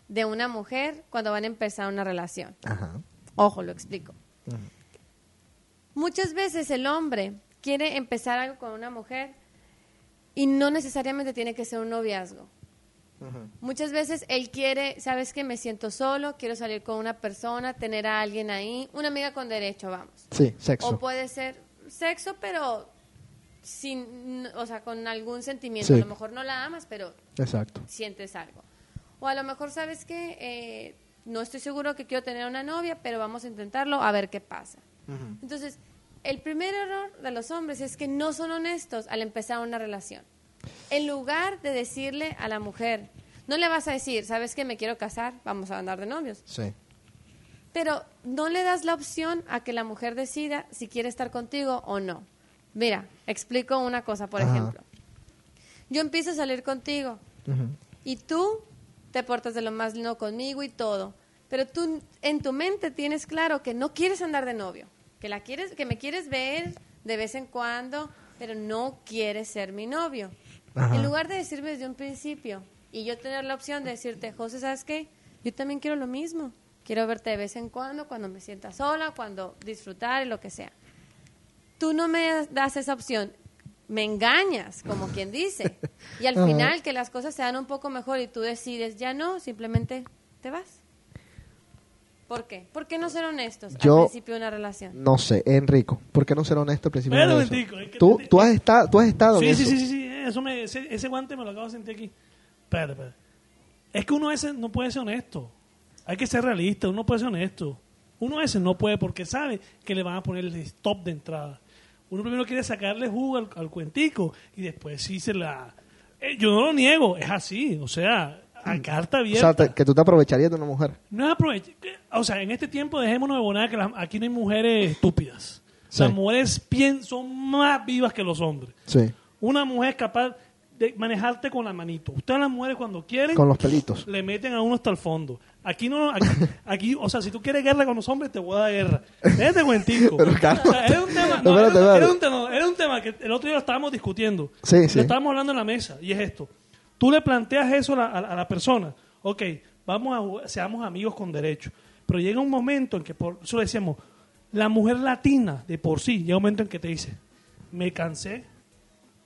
S19: de una mujer cuando van a empezar una relación.
S1: Ajá.
S19: Ojo, lo explico. Muchas veces el hombre quiere empezar algo con una mujer y no necesariamente tiene que ser un noviazgo. Muchas veces él quiere, sabes que me siento solo, quiero salir con una persona, tener a alguien ahí, una amiga con derecho, vamos.
S1: Sí, sexo.
S19: O puede ser sexo, pero sin, o sea, con algún sentimiento.
S1: Sí.
S19: A lo mejor no la amas, pero
S1: Exacto.
S19: sientes algo. O a lo mejor sabes que eh, no estoy seguro que quiero tener una novia, pero vamos a intentarlo a ver qué pasa. Entonces, el primer error de los hombres es que no son honestos al empezar una relación. En lugar de decirle a la mujer, no le vas a decir, ¿sabes que me quiero casar? Vamos a andar de novios.
S1: Sí.
S19: Pero no le das la opción a que la mujer decida si quiere estar contigo o no. Mira, explico una cosa, por
S1: Ajá.
S19: ejemplo. Yo empiezo a salir contigo y tú te portas de lo más lindo conmigo y todo, pero tú en tu mente tienes claro que no quieres andar de novio, que la quieres, que me quieres ver de vez en cuando, pero no quieres ser mi novio.
S22: Ajá.
S19: En lugar de decirme desde un principio y yo tener la opción de decirte, José, ¿sabes qué? Yo también quiero lo mismo. Quiero verte de vez en cuando, cuando me sienta sola, cuando disfrutar y lo que sea. Tú no me das esa opción. Me engañas, como quien dice. Y al final que las cosas se dan un poco mejor y tú decides, ya no, simplemente te vas. ¿Por qué? ¿Por qué no ser honestos
S1: Yo-
S19: al principio de una relación?
S1: No sé, Enrico, ¿por qué no ser honesto al principio de
S21: un
S1: eso?
S21: momentico, es que
S1: ¿Tú,
S21: te-
S1: tú, has estado, tú has estado
S21: Sí,
S1: en
S21: sí,
S1: eso.
S21: sí, sí, sí, eso me, ese, ese guante me lo acabo de sentir aquí. Espera, espera. Es que uno ese no puede ser honesto. Hay que ser realista, uno puede ser honesto. Uno ese no puede porque sabe que le van a poner el stop de entrada. Uno primero quiere sacarle jugo al, al cuentico y después sí se la... Eh, yo no lo niego, es así, o sea, a carta
S1: O
S21: abierta.
S1: sea, te- que tú te aprovecharías de una mujer.
S21: No es aprovechar. O sea, en este tiempo dejémonos de bonar que las- aquí no hay mujeres estúpidas.
S1: Sí.
S21: Las mujeres son más vivas que los hombres.
S1: Sí.
S21: Una mujer es capaz de manejarte con la manito. Ustedes las mujeres cuando quieren...
S1: Con los pelitos.
S21: Le meten a uno hasta el fondo. Aquí no... Aquí, aquí, o sea, si tú quieres guerra con los hombres, te voy a dar guerra. Déjate cuentico.
S1: Pero.
S21: O sea, era un tema...
S1: No,
S21: no, era,
S1: espérate,
S21: era
S1: espérate.
S21: un tema, era un tema que el otro día lo estábamos discutiendo.
S1: Sí, sí.
S21: Lo estábamos hablando en la mesa. Y es esto. Tú le planteas eso a la, a la- persona. Ok, vamos a seamos amigos con derecho. Pero llega un momento en que, por eso le decíamos, la mujer latina de por sí, llega un momento en que te dice, me cansé,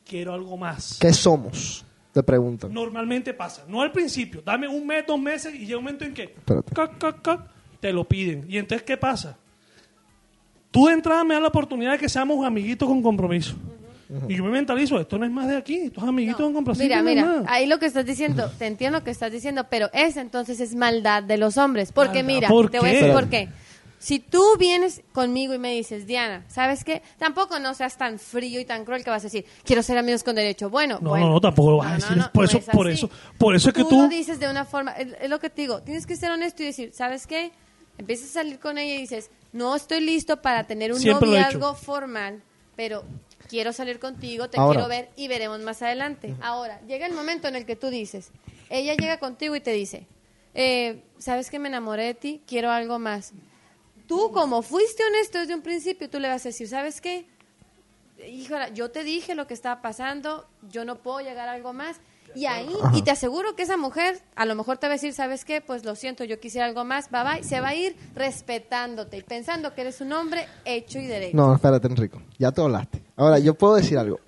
S21: quiero algo más.
S1: ¿Qué somos? Te preguntan.
S21: Normalmente pasa, no al principio, dame un mes, dos meses y llega un momento en que
S1: Espérate.
S21: cac, cac, cac, te lo piden. Y entonces, ¿qué pasa? Tú de entrada me das la oportunidad de que seamos amiguitos con compromiso. Y yo me mentalizo, esto no es más de aquí, esto es amiguitos con compromiso.
S19: Mira,
S21: no
S19: mira, ahí lo que estás diciendo, te entiendo lo que estás diciendo, pero esa entonces es maldad de los hombres. Porque
S21: Maldad,
S19: mira,
S21: ¿por
S19: te voy a decir por qué. Si tú vienes conmigo y me dices, Diana, ¿sabes qué? Tampoco no seas tan frío y tan cruel que vas a decir, quiero ser amigos con derecho. Bueno,
S21: No,
S19: bueno.
S21: no, no, tampoco lo vas a
S19: No,
S21: decir.
S19: no,
S21: por,
S19: no
S21: eso,
S19: es
S21: por eso, por eso es que
S19: tú
S21: tú...
S19: lo dices de una forma, es, es lo que te digo, tienes que ser honesto y decir, ¿sabes qué? Empiezas a salir con ella y dices, no estoy listo para tener un
S21: Siempre lo he
S19: noviazgo formal, pero quiero salir contigo, te
S1: Ahora.
S19: quiero ver y veremos más adelante. Ahora, llega el momento en el que tú dices, ella llega contigo y te dice, eh, ¿sabes que me enamoré de ti? Quiero algo más. Tú, como fuiste honesto desde un principio, tú le vas a decir, ¿sabes qué? Híjola, yo te dije lo que estaba pasando, yo no puedo llegar a algo más. Y ahí,
S1: Ajá.
S19: y te aseguro que esa mujer a lo mejor te va a decir, ¿sabes qué? Pues lo siento, yo quisiera algo más, bye bye. Se va a ir respetándote y pensando que eres un hombre hecho y derecho.
S1: No, espérate, Enrico. Ya te hablaste. Ahora, yo puedo decir algo.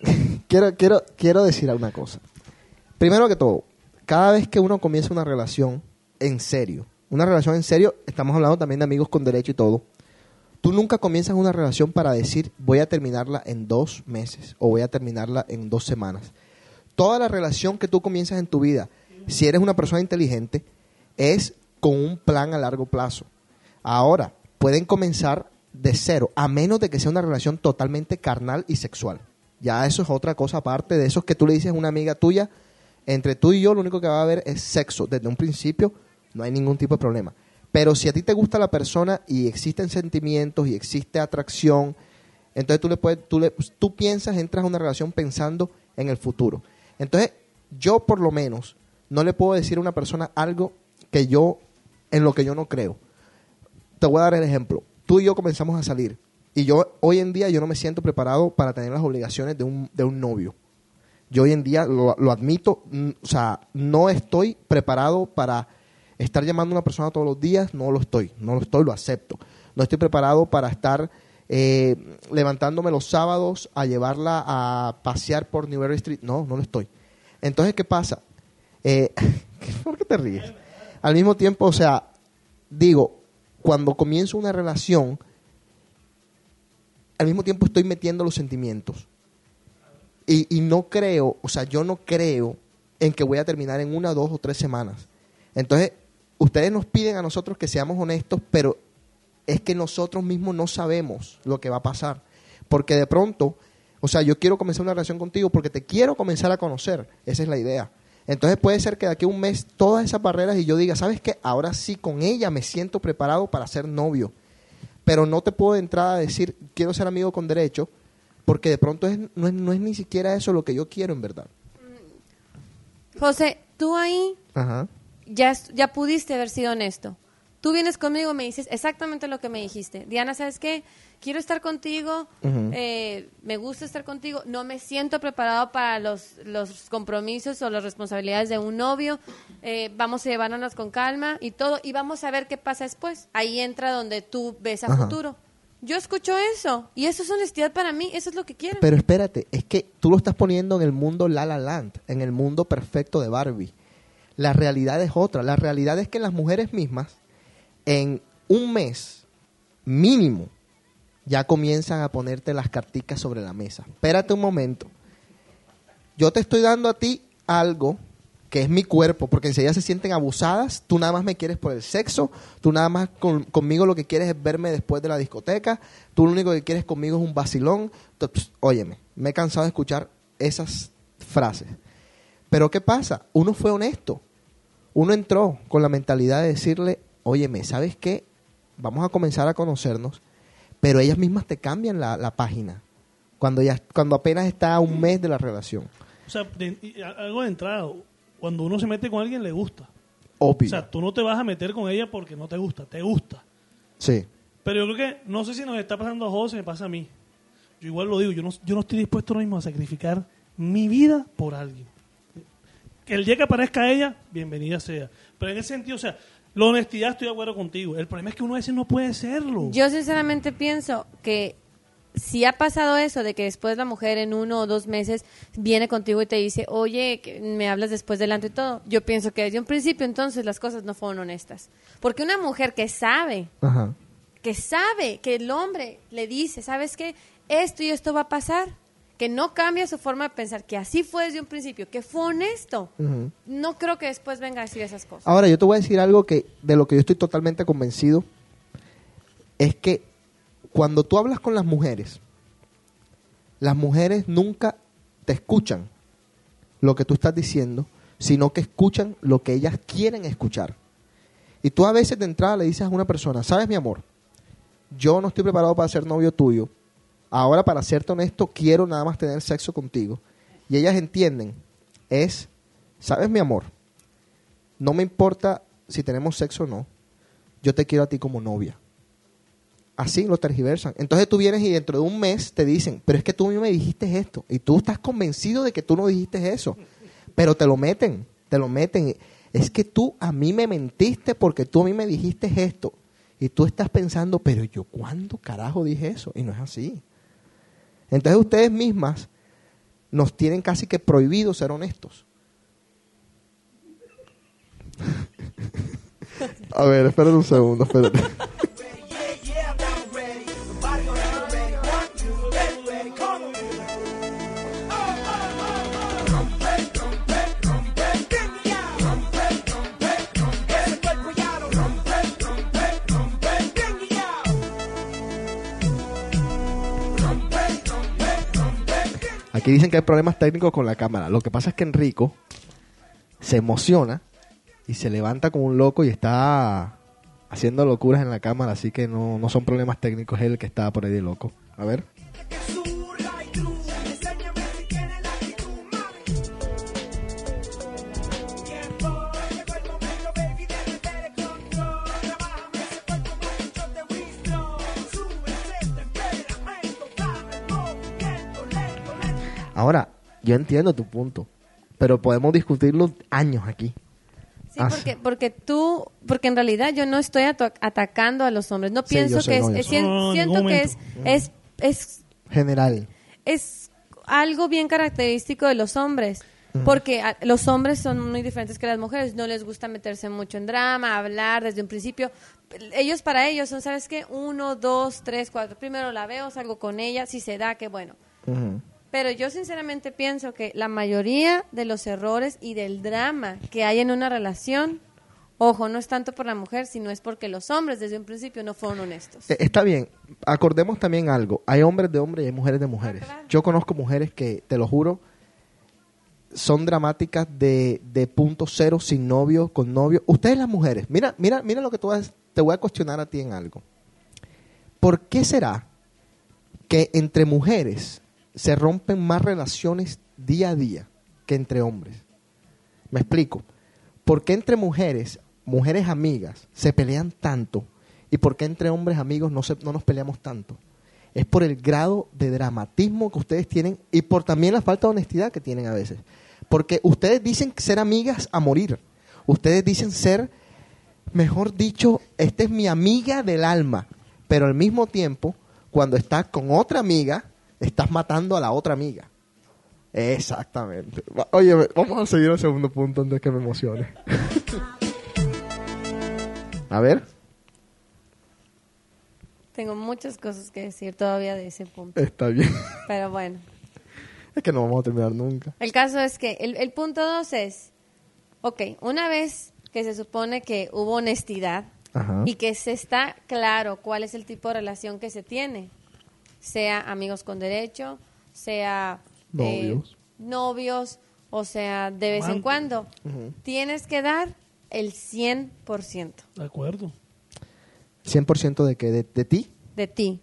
S1: quiero, quiero, quiero decir una cosa. Primero que todo, cada vez que uno comienza una relación en serio, una relación en serio, estamos hablando también de amigos con derecho y todo, tú nunca comienzas una relación para decir voy a terminarla en dos meses o voy a terminarla en dos semanas. Toda la relación que tú comienzas en tu vida, si eres una persona inteligente, es con un plan a largo plazo. Ahora, pueden comenzar de cero, a menos de que sea una relación totalmente carnal y sexual. Ya eso es otra cosa aparte de esos que tú le dices a una amiga tuya, entre tú y yo lo único que va a haber es sexo. Desde un principio no hay ningún tipo de problema. Pero si a ti te gusta la persona y existen sentimientos y existe atracción, entonces tú le puedes, tú, le, tú piensas, entras a una relación pensando en el futuro. Entonces, yo por lo menos no le puedo decir a una persona algo que yo, en lo que yo no creo. Te voy a dar el ejemplo. Tú y yo comenzamos a salir. Y yo hoy en día yo no me siento preparado para tener las obligaciones de un, de un novio. Yo hoy en día lo, lo admito, mm, o sea, no estoy preparado para estar llamando a una persona todos los días, no lo estoy, no lo estoy, lo acepto. No estoy preparado para estar eh, levantándome los sábados a llevarla a pasear por Newberry Street, no, no lo estoy. Entonces, ¿qué pasa? Eh, ¿Por qué te ríes? Al mismo tiempo, o sea, digo, cuando comienzo una relación, al mismo tiempo estoy metiendo los sentimientos. Y, y no creo, o sea, yo no creo en que voy a terminar en una, dos o tres semanas. Entonces, ustedes nos piden a nosotros que seamos honestos, pero es que nosotros mismos no sabemos lo que va a pasar. Porque de pronto, o sea, yo quiero comenzar una relación contigo porque te quiero comenzar a conocer. Esa es la idea. Entonces puede ser que de aquí a un mes todas esas barreras y yo diga, ¿sabes qué? Ahora sí con ella me siento preparado para ser novio. Pero no te puedo de entrada decir, quiero ser amigo con derecho, porque de pronto es, no, es, no es ni siquiera eso lo que yo quiero en verdad.
S19: José, tú ahí
S1: Ajá.
S19: Ya, ya pudiste haber sido honesto. Tú vienes conmigo y me dices exactamente lo que me dijiste. Diana, ¿sabes qué? Quiero estar contigo, eh, me gusta estar contigo, no me siento preparado para los, los compromisos o las responsabilidades de un novio, eh, vamos a llevárnoslas con calma y todo, y vamos a ver qué pasa después. Ahí entra donde tú ves a
S1: Ajá.
S19: futuro. Yo escucho eso, y eso es honestidad para mí, eso es lo que quiero.
S1: Pero espérate, es que tú lo estás poniendo en el mundo La La Land, en el mundo perfecto de Barbie. La realidad es otra. La realidad es que las mujeres mismas, en un mes mínimo, ya comienzan a ponerte las carticas sobre la mesa. Espérate un momento. Yo te estoy dando a ti algo que es mi cuerpo, porque enseguida se sienten abusadas, tú nada más me quieres por el sexo, tú nada más con- conmigo lo que quieres es verme después de la discoteca, tú lo único que quieres conmigo es un vacilón. Tú- pss, Óyeme, me he cansado de escuchar esas frases. Pero ¿qué pasa? Uno fue honesto, uno entró con la mentalidad de decirle, óyeme, ¿sabes qué? Vamos a comenzar a conocernos, pero ellas mismas te cambian la, la página, cuando, ya, cuando apenas está a un mes de la relación.
S21: O sea, de- algo de entrada, cuando uno se mete con alguien le gusta.
S1: Obvio.
S21: O sea, tú no te vas a meter con ella porque no te gusta, te gusta.
S1: sí.
S21: Pero yo creo que, no sé si nos está pasando a José, me pasa a mí. Yo igual lo digo, yo no, yo no estoy dispuesto ahora mismo a sacrificar mi vida por alguien. Que el día que aparezca ella, bienvenida sea. Pero en ese sentido, o sea, la honestidad estoy de acuerdo contigo. El problema es que uno a veces no puede serlo.
S19: Yo sinceramente pienso que si ha pasado eso de que después la mujer en uno o dos meses viene contigo y te dice, oye, que me hablas después delante y todo, yo pienso que desde un principio entonces las cosas no fueron honestas. Porque una mujer que sabe,
S1: Ajá.
S19: que sabe que el hombre le dice, ¿sabes qué? Esto y esto va a pasar, que no cambia su forma de pensar, que así fue desde un principio, que fue honesto. No creo que después venga a decir esas cosas.
S1: Ahora, yo te voy a decir algo que de lo que yo estoy totalmente convencido es que cuando tú hablas con las mujeres, las mujeres nunca te escuchan lo que tú estás diciendo, sino que escuchan lo que ellas quieren escuchar. Y tú a veces de entrada le dices a una persona, sabes mi amor, yo no estoy preparado para ser novio tuyo, ahora para serte honesto quiero nada más tener sexo contigo. Y ellas entienden, es, sabes mi amor, no me importa si tenemos sexo o no, yo te quiero a ti como novia. Así lo tergiversan. Entonces tú vienes y dentro de un mes te dicen, pero es que tú a mí me dijiste esto. Y tú estás convencido de que tú no dijiste eso. Pero te lo meten, te lo meten. Es que tú a mí me mentiste porque tú a mí me dijiste esto. Y tú estás pensando, pero yo cuándo carajo dije eso? Y no es así. Entonces ustedes mismas nos tienen casi que prohibido ser honestos. A ver, espérate un segundo, espérate. Aquí dicen que hay problemas técnicos con la cámara. Lo que pasa es que Enrico se emociona y se levanta como un loco y está haciendo locuras en la cámara, así que no, no son problemas técnicos, es el que está por ahí de loco. A ver. Ahora, yo entiendo tu punto, pero podemos discutirlo años aquí.
S19: Sí,
S1: Ah,
S19: porque, porque tú, porque en realidad yo no estoy atacando a los hombres. No
S1: Sí,
S19: pienso que es,
S1: No, en
S19: siento que es, es, es,
S1: General.
S19: es algo bien característico de los hombres. Porque a- los hombres son muy diferentes que las mujeres. No les gusta meterse mucho en drama, hablar desde un principio. Ellos, para ellos, son, ¿sabes qué? Uno, dos, tres, cuatro. Primero la veo, salgo con ella. Si se da, qué bueno. Pero yo sinceramente pienso que la mayoría de los errores y del drama que hay en una relación, ojo, no es tanto por la mujer, sino es porque los hombres desde un principio no fueron honestos.
S1: Eh, Está bien, acordemos también algo. Hay hombres de hombres y hay mujeres de mujeres. Yo conozco mujeres que, te lo juro, son dramáticas de, de punto cero, sin novio, con novio. Ustedes las mujeres, mira, mira, mira lo que tú vas, te voy a cuestionar a ti en algo. ¿Por qué será que entre mujeres se rompen más relaciones día a día que entre hombres? Me explico. ¿Por qué entre mujeres, mujeres amigas, se pelean tanto? ¿Y por qué entre hombres amigos no, se, no nos peleamos tanto? Es por el grado de dramatismo que ustedes tienen y por también la falta de honestidad que tienen a veces. Porque ustedes dicen ser amigas a morir. Ustedes dicen ser, mejor dicho, esta es mi amiga del alma. Pero al mismo tiempo, cuando estás con otra amiga, estás matando a la otra amiga. Exactamente. Oye, vamos a seguir al segundo punto antes que me emocione. a ver.
S19: Tengo muchas cosas que decir todavía de ese punto.
S1: Está bien.
S19: Pero bueno,
S1: Es que no vamos a terminar nunca.
S19: el caso es que el, el punto dos es, ok, una vez que se supone que hubo honestidad
S1: Ajá.
S19: y que se está claro cuál es el tipo de relación que se tiene, sea amigos con derecho, sea eh,
S1: Novios.
S19: novios, o sea, de vez en cuando, tienes que dar el 100%
S21: De acuerdo.
S1: 100% de que de, de ti.
S19: de ti.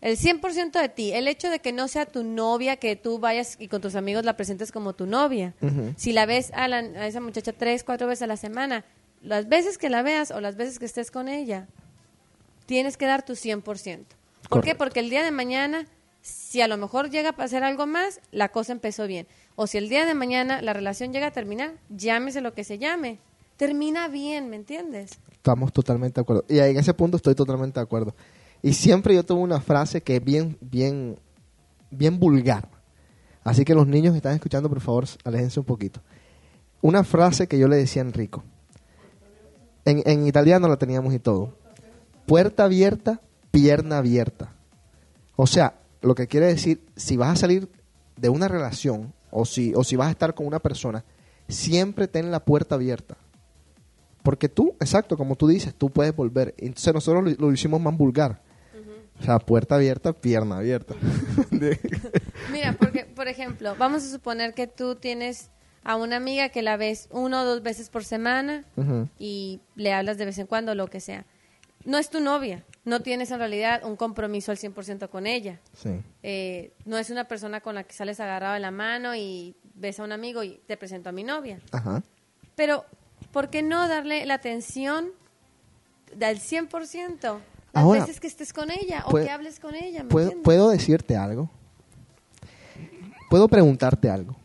S19: El 100% de ti. El hecho de que no sea tu novia, que tú vayas y con tus amigos la presentes como tu novia. Si la ves a, la- a esa muchacha tres, cuatro veces a la semana, las veces que la veas o las veces que estés con ella, tienes que dar tu 100%. ¿Por qué? Porque el día de mañana, si a lo mejor llega a pasar algo más, la cosa empezó bien. O si el día de mañana la relación llega a terminar, llámese lo que se llame. Termina bien, ¿me entiendes?
S1: Estamos totalmente de acuerdo. Y en ese punto estoy totalmente de acuerdo. Y siempre yo tengo una frase que es bien, bien, bien vulgar. Así que los niños que están escuchando, por favor, aléjense un poquito. Una frase que yo le decía a Enrico. En, en italiano la teníamos y todo. Puerta abierta, pierna abierta. O sea, lo que quiere decir, si vas a salir de una relación o si, o si vas a estar con una persona, siempre ten la puerta abierta. Porque tú, exacto, como tú dices, tú puedes volver. Entonces nosotros lo, lo hicimos más vulgar. O sea, puerta abierta, pierna abierta.
S19: Mira, porque, por ejemplo, vamos a suponer que tú tienes a una amiga que la ves uno o dos veces por semana y le hablas de vez en cuando, lo que sea. No es tu novia, no tienes en realidad un compromiso al 100% con ella.
S1: Sí.
S19: Eh, no es una persona con la que sales agarrado de la mano y ves a un amigo y te presento a mi novia.
S1: Ajá.
S19: Pero, ¿por qué no darle la atención del 100% las
S1: Ahora,
S19: veces que estés con ella o que hables con ella? ¿me.
S1: ¿Puedo decirte algo? ¿Puedo preguntarte algo?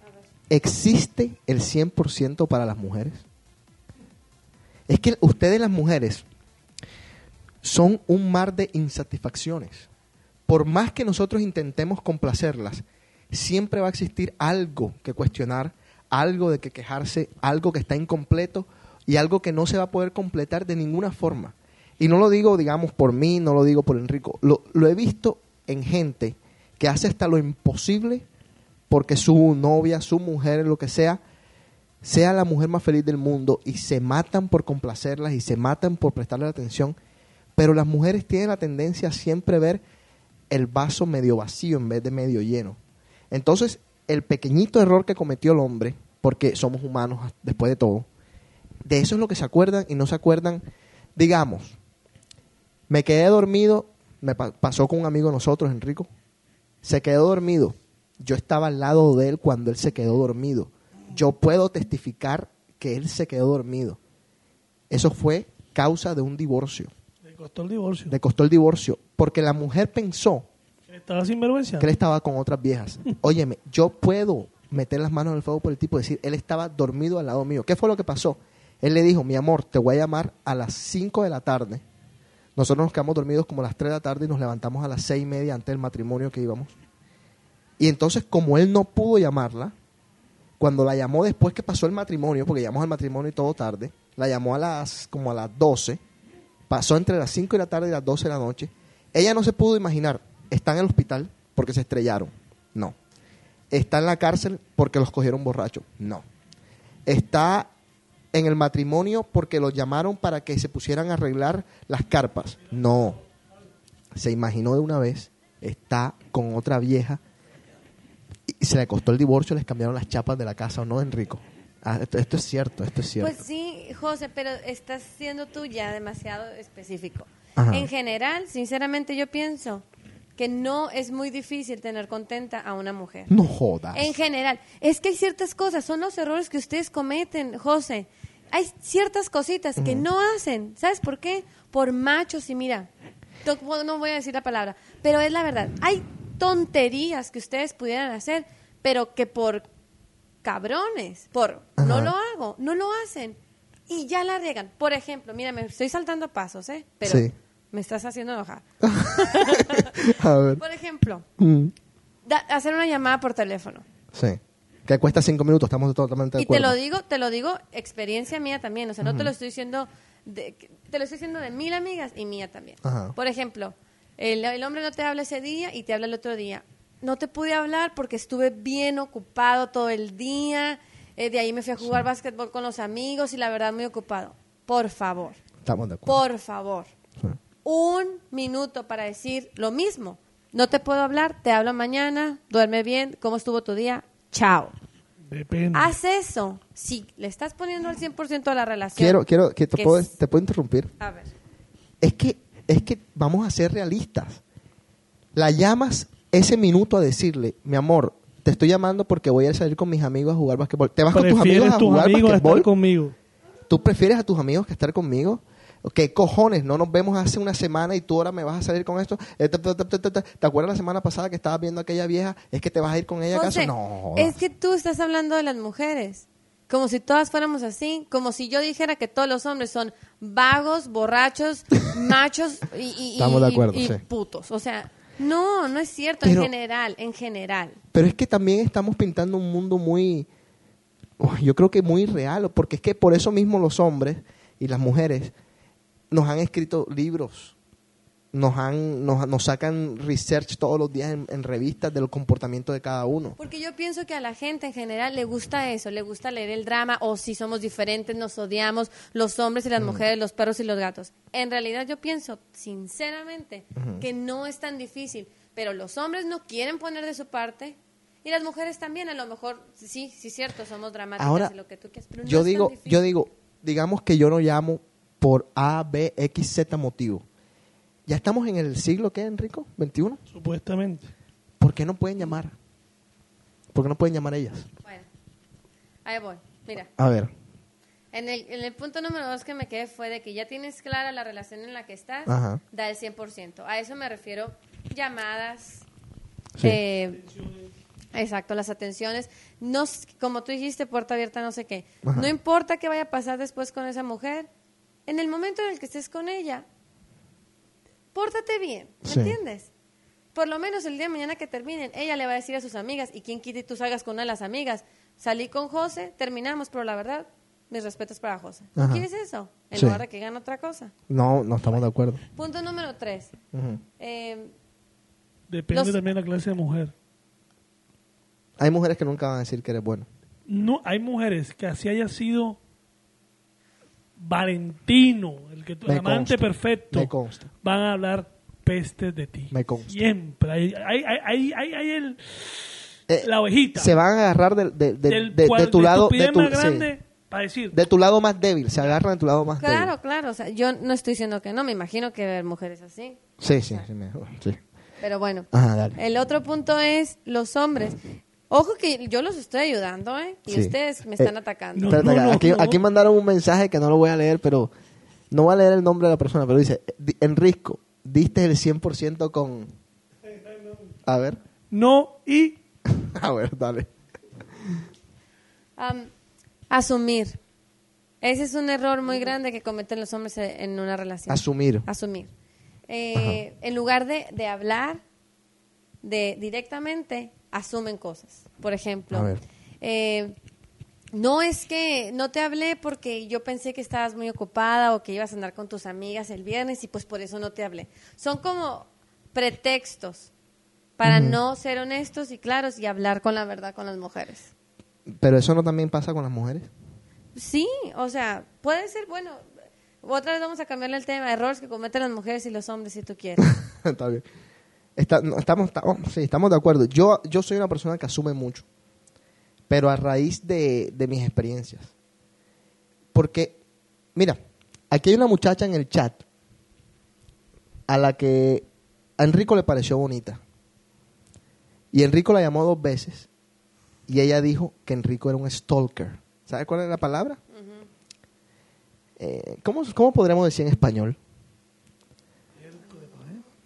S1: ¿Existe el 100% para las mujeres? Es que ustedes las mujeres son un mar de insatisfacciones. Por más que nosotros intentemos complacerlas, siempre va a existir algo que cuestionar, algo de que quejarse, algo que está incompleto y algo que no se va a poder completar de ninguna forma. Y no lo digo, digamos, por mí, no lo digo por Enrico, lo, lo he visto en gente que hace hasta lo imposible porque su novia, su mujer, lo que sea, sea la mujer más feliz del mundo y se matan por complacerlas y se matan por prestarle atención. Pero las mujeres tienen la tendencia a siempre ver el vaso medio vacío en vez de medio lleno. Entonces, el pequeñito error que cometió el hombre, porque somos humanos después de todo, de eso es lo que se acuerdan y no se acuerdan, digamos, me quedé dormido, me pa- pasó con un amigo de nosotros, Enrico, se quedó dormido. Yo estaba al lado de él cuando él se quedó dormido. Yo puedo testificar que él se quedó dormido. Eso fue causa de un divorcio.
S21: Le costó el divorcio.
S1: Le costó el divorcio porque la mujer pensó
S21: Estaba sin vergüenza.
S1: que él estaba con otras viejas. Óyeme, yo puedo meter las manos en el fuego por el tipo y decir, él estaba dormido al lado mío. ¿Qué fue lo que pasó? Él le dijo, mi amor, te voy a llamar a las 5 de la tarde. Nosotros nos quedamos dormidos como a las 3 de la tarde y nos levantamos a las seis y media antes del matrimonio que íbamos. Y entonces, como él no pudo llamarla, cuando la llamó después que pasó el matrimonio, porque llamamos al matrimonio y todo tarde, la llamó a las como a las 12, pasó entre las 5 de la tarde y las 12 de la noche. Ella no se pudo imaginar, está en el hospital porque se estrellaron. No. Está en la cárcel porque los cogieron borrachos. No. Está en el matrimonio porque los llamaron para que se pusieran a arreglar las carpas. No. Se imaginó de una vez, está con otra vieja y se le costó el divorcio, les cambiaron las chapas de la casa o no, Enrico. Ah, esto, esto es cierto, esto es cierto.
S19: Pues sí, José, pero estás siendo tú ya demasiado específico.
S1: Ajá.
S19: En general, sinceramente yo pienso que no es muy difícil tener contenta a una mujer.
S1: no jodas.
S19: En general, es que hay ciertas cosas, son los errores que ustedes cometen, José. Hay ciertas cositas que no hacen. ¿Sabes por qué? Por machos y mira, no voy a decir la palabra, pero es la verdad. Hay tonterías que ustedes pudieran hacer, pero que por cabrones, por no lo hago, no lo hacen y ya la riegan. Por ejemplo, mira, me estoy saltando pasos, ¿eh? Pero
S1: Sí.
S19: me estás haciendo enojar.
S1: A ver.
S19: Por ejemplo,
S1: Mm,
S19: da- hacer una llamada por teléfono.
S1: sí. Que cuesta cinco minutos, estamos totalmente de
S19: Y te
S1: acuerdo.
S19: lo digo, te lo digo experiencia mía también, o sea, no te lo estoy diciendo de, te lo estoy diciendo de mil amigas y mía también.
S1: Ajá.
S19: Por ejemplo, el, el hombre no te habla ese día y te habla el otro día. No te pude hablar porque estuve bien ocupado todo el día. eh, de ahí me fui a jugar básquetbol con los amigos y la verdad muy ocupado. Por favor,
S1: Estamos de acuerdo.
S19: por favor, un minuto para decir lo mismo. No te puedo hablar, te hablo mañana, duerme bien, ¿cómo estuvo tu día? Chao.
S21: Depende.
S19: Haz eso. Si le estás poniendo al 100% a la relación.
S1: Quiero, quiero, que te,
S19: que
S1: puedo, te puedo interrumpir.
S19: A ver.
S1: Es que, es que vamos a ser realistas. La llamas ese minuto a decirle, mi amor, te estoy llamando porque voy a salir con mis amigos a jugar basquetbol. ¿Te vas con tus
S21: Prefieres
S1: amigos a
S21: tus
S1: jugar
S21: amigos a
S1: basquetbol?
S21: estar conmigo.
S1: ¿Tú prefieres a tus amigos que estar conmigo? ¿Qué cojones? No nos vemos hace una semana y tú ahora me vas a salir con esto. Eh. ¿Te acuerdas la semana pasada que estabas viendo a aquella vieja? ¿Es que te vas a ir con ella acaso?
S19: José,
S1: No.
S19: es que tú estás hablando de las mujeres. Como si todas fuéramos así. Como si yo dijera que todos los hombres son vagos, borrachos, machos y, y- y-
S1: de acuerdo,
S19: y
S1: sí.
S19: putos. O sea, no, no es cierto.
S1: Pero-
S19: en general, en general.
S1: Pero es que también estamos pintando un mundo muy, oh, yo creo que muy real, porque es que por eso mismo los hombres y las mujeres nos han escrito libros nos han nos, nos sacan research todos los días en, en revistas del comportamiento de cada uno.
S19: Porque yo pienso que a la gente en general le gusta eso, le gusta leer el drama o si somos diferentes nos odiamos los hombres y las
S1: Mm.
S19: mujeres, los perros y los gatos. En realidad yo pienso sinceramente que no es tan difícil, pero los hombres no quieren poner de su parte y las mujeres también, a lo mejor sí, sí cierto, somos dramáticas
S1: Ahora,
S19: y lo que tú quieras, pero
S1: yo
S19: es
S1: digo, yo digo, digamos que yo no llamo por A, B, X, Z motivo. Ya estamos en el siglo, ¿qué, Enrico? ¿21?
S21: Supuestamente.
S1: ¿Por qué no pueden llamar? ¿Por qué no pueden llamar ellas?
S19: Bueno, ahí voy. Mira,
S1: A ver.
S19: en el, en el punto número dos que me quedé fue de que ya tienes clara la relación en la que estás,
S1: Ajá.
S19: da el 100%. A eso me refiero llamadas,
S1: Sí.
S19: eh, exacto, las atenciones. No, como tú dijiste, puerta abierta, no sé qué.
S1: Ajá.
S19: No importa qué vaya a pasar después con esa mujer, en el momento en el que estés con ella, pórtate bien, ¿me
S1: Sí.
S19: entiendes? Por lo menos el día de mañana que terminen, ella le va a decir a sus amigas, y quien quite y tú salgas con una de las amigas, salí con José, terminamos, pero la verdad, mis respetos para José. ¿No
S1: Ajá.
S19: quieres eso? En
S1: Sí.
S19: lugar de que gane otra cosa.
S1: No, no estamos de acuerdo.
S19: Punto número tres. Eh,
S21: Depende
S19: Los-
S21: también de la clase de mujer.
S1: Hay mujeres que nunca van a decir que eres bueno.
S21: No, hay mujeres que así haya sido Valentino, el que tu
S1: Me
S21: el amante
S1: consta,
S21: perfecto,
S1: me consta.
S21: van a hablar pestes de ti.
S1: Me consta.
S21: Siempre. Hay, hay, hay, hay, hay- hay el, la ovejita.
S1: Eh, Se van a agarrar de, de- de-
S21: del
S1: de- tu
S21: de
S1: lado, de tu,
S21: más
S1: sí,
S21: grande para decir,
S1: de tu lado más débil. Se agarran de tu lado más débil.
S19: claro, claro. O sea, yo no estoy diciendo que no, me imagino que ver mujeres así.
S1: Sí, sí, sí.
S19: Pero bueno,
S1: Ajá, dale.
S19: el otro punto es los hombres. Ojo que yo los estoy ayudando, ¿eh? Y
S1: Sí.
S19: ustedes me están
S1: Eh,
S19: atacando.
S1: Espérate, aquí, aquí mandaron un mensaje que no lo voy a leer, pero no voy a leer el nombre de la persona, pero dice, "Di- Enrisco, diste el 100% con... A ver.
S21: no y
S1: A ver, dale.
S19: Am, asumir. Ese es un error muy grande que cometen los hombres e- en una relación.
S1: Asumir.
S19: Asumir. Eh, en lugar de, de hablar de directamente, asumen cosas. Por ejemplo,
S1: A ver.
S19: eh, no es que no te hablé porque yo pensé que estabas muy ocupada o que ibas a andar con tus amigas el viernes y pues por eso no te hablé. Son como pretextos para no ser honestos y claros y hablar con la verdad con las mujeres.
S1: Pero eso no también pasa con las mujeres.
S19: Sí, o sea, puede ser, bueno, otra vez vamos a cambiarle el tema, errores que cometen las mujeres y los hombres si tú quieres.
S1: Está bien. Está- no, estamos, estamos, sí, estamos de acuerdo. Yo, yo soy una persona que asume mucho, pero a raíz de, de mis experiencias. Porque, mira, aquí hay una muchacha en el chat a la que a Enrico le pareció bonita. Y Enrico la llamó dos veces y ella dijo que Enrico era un stalker. ¿Sabe cuál es la palabra? Eh, ¿cómo, ¿Cómo podríamos decir en español?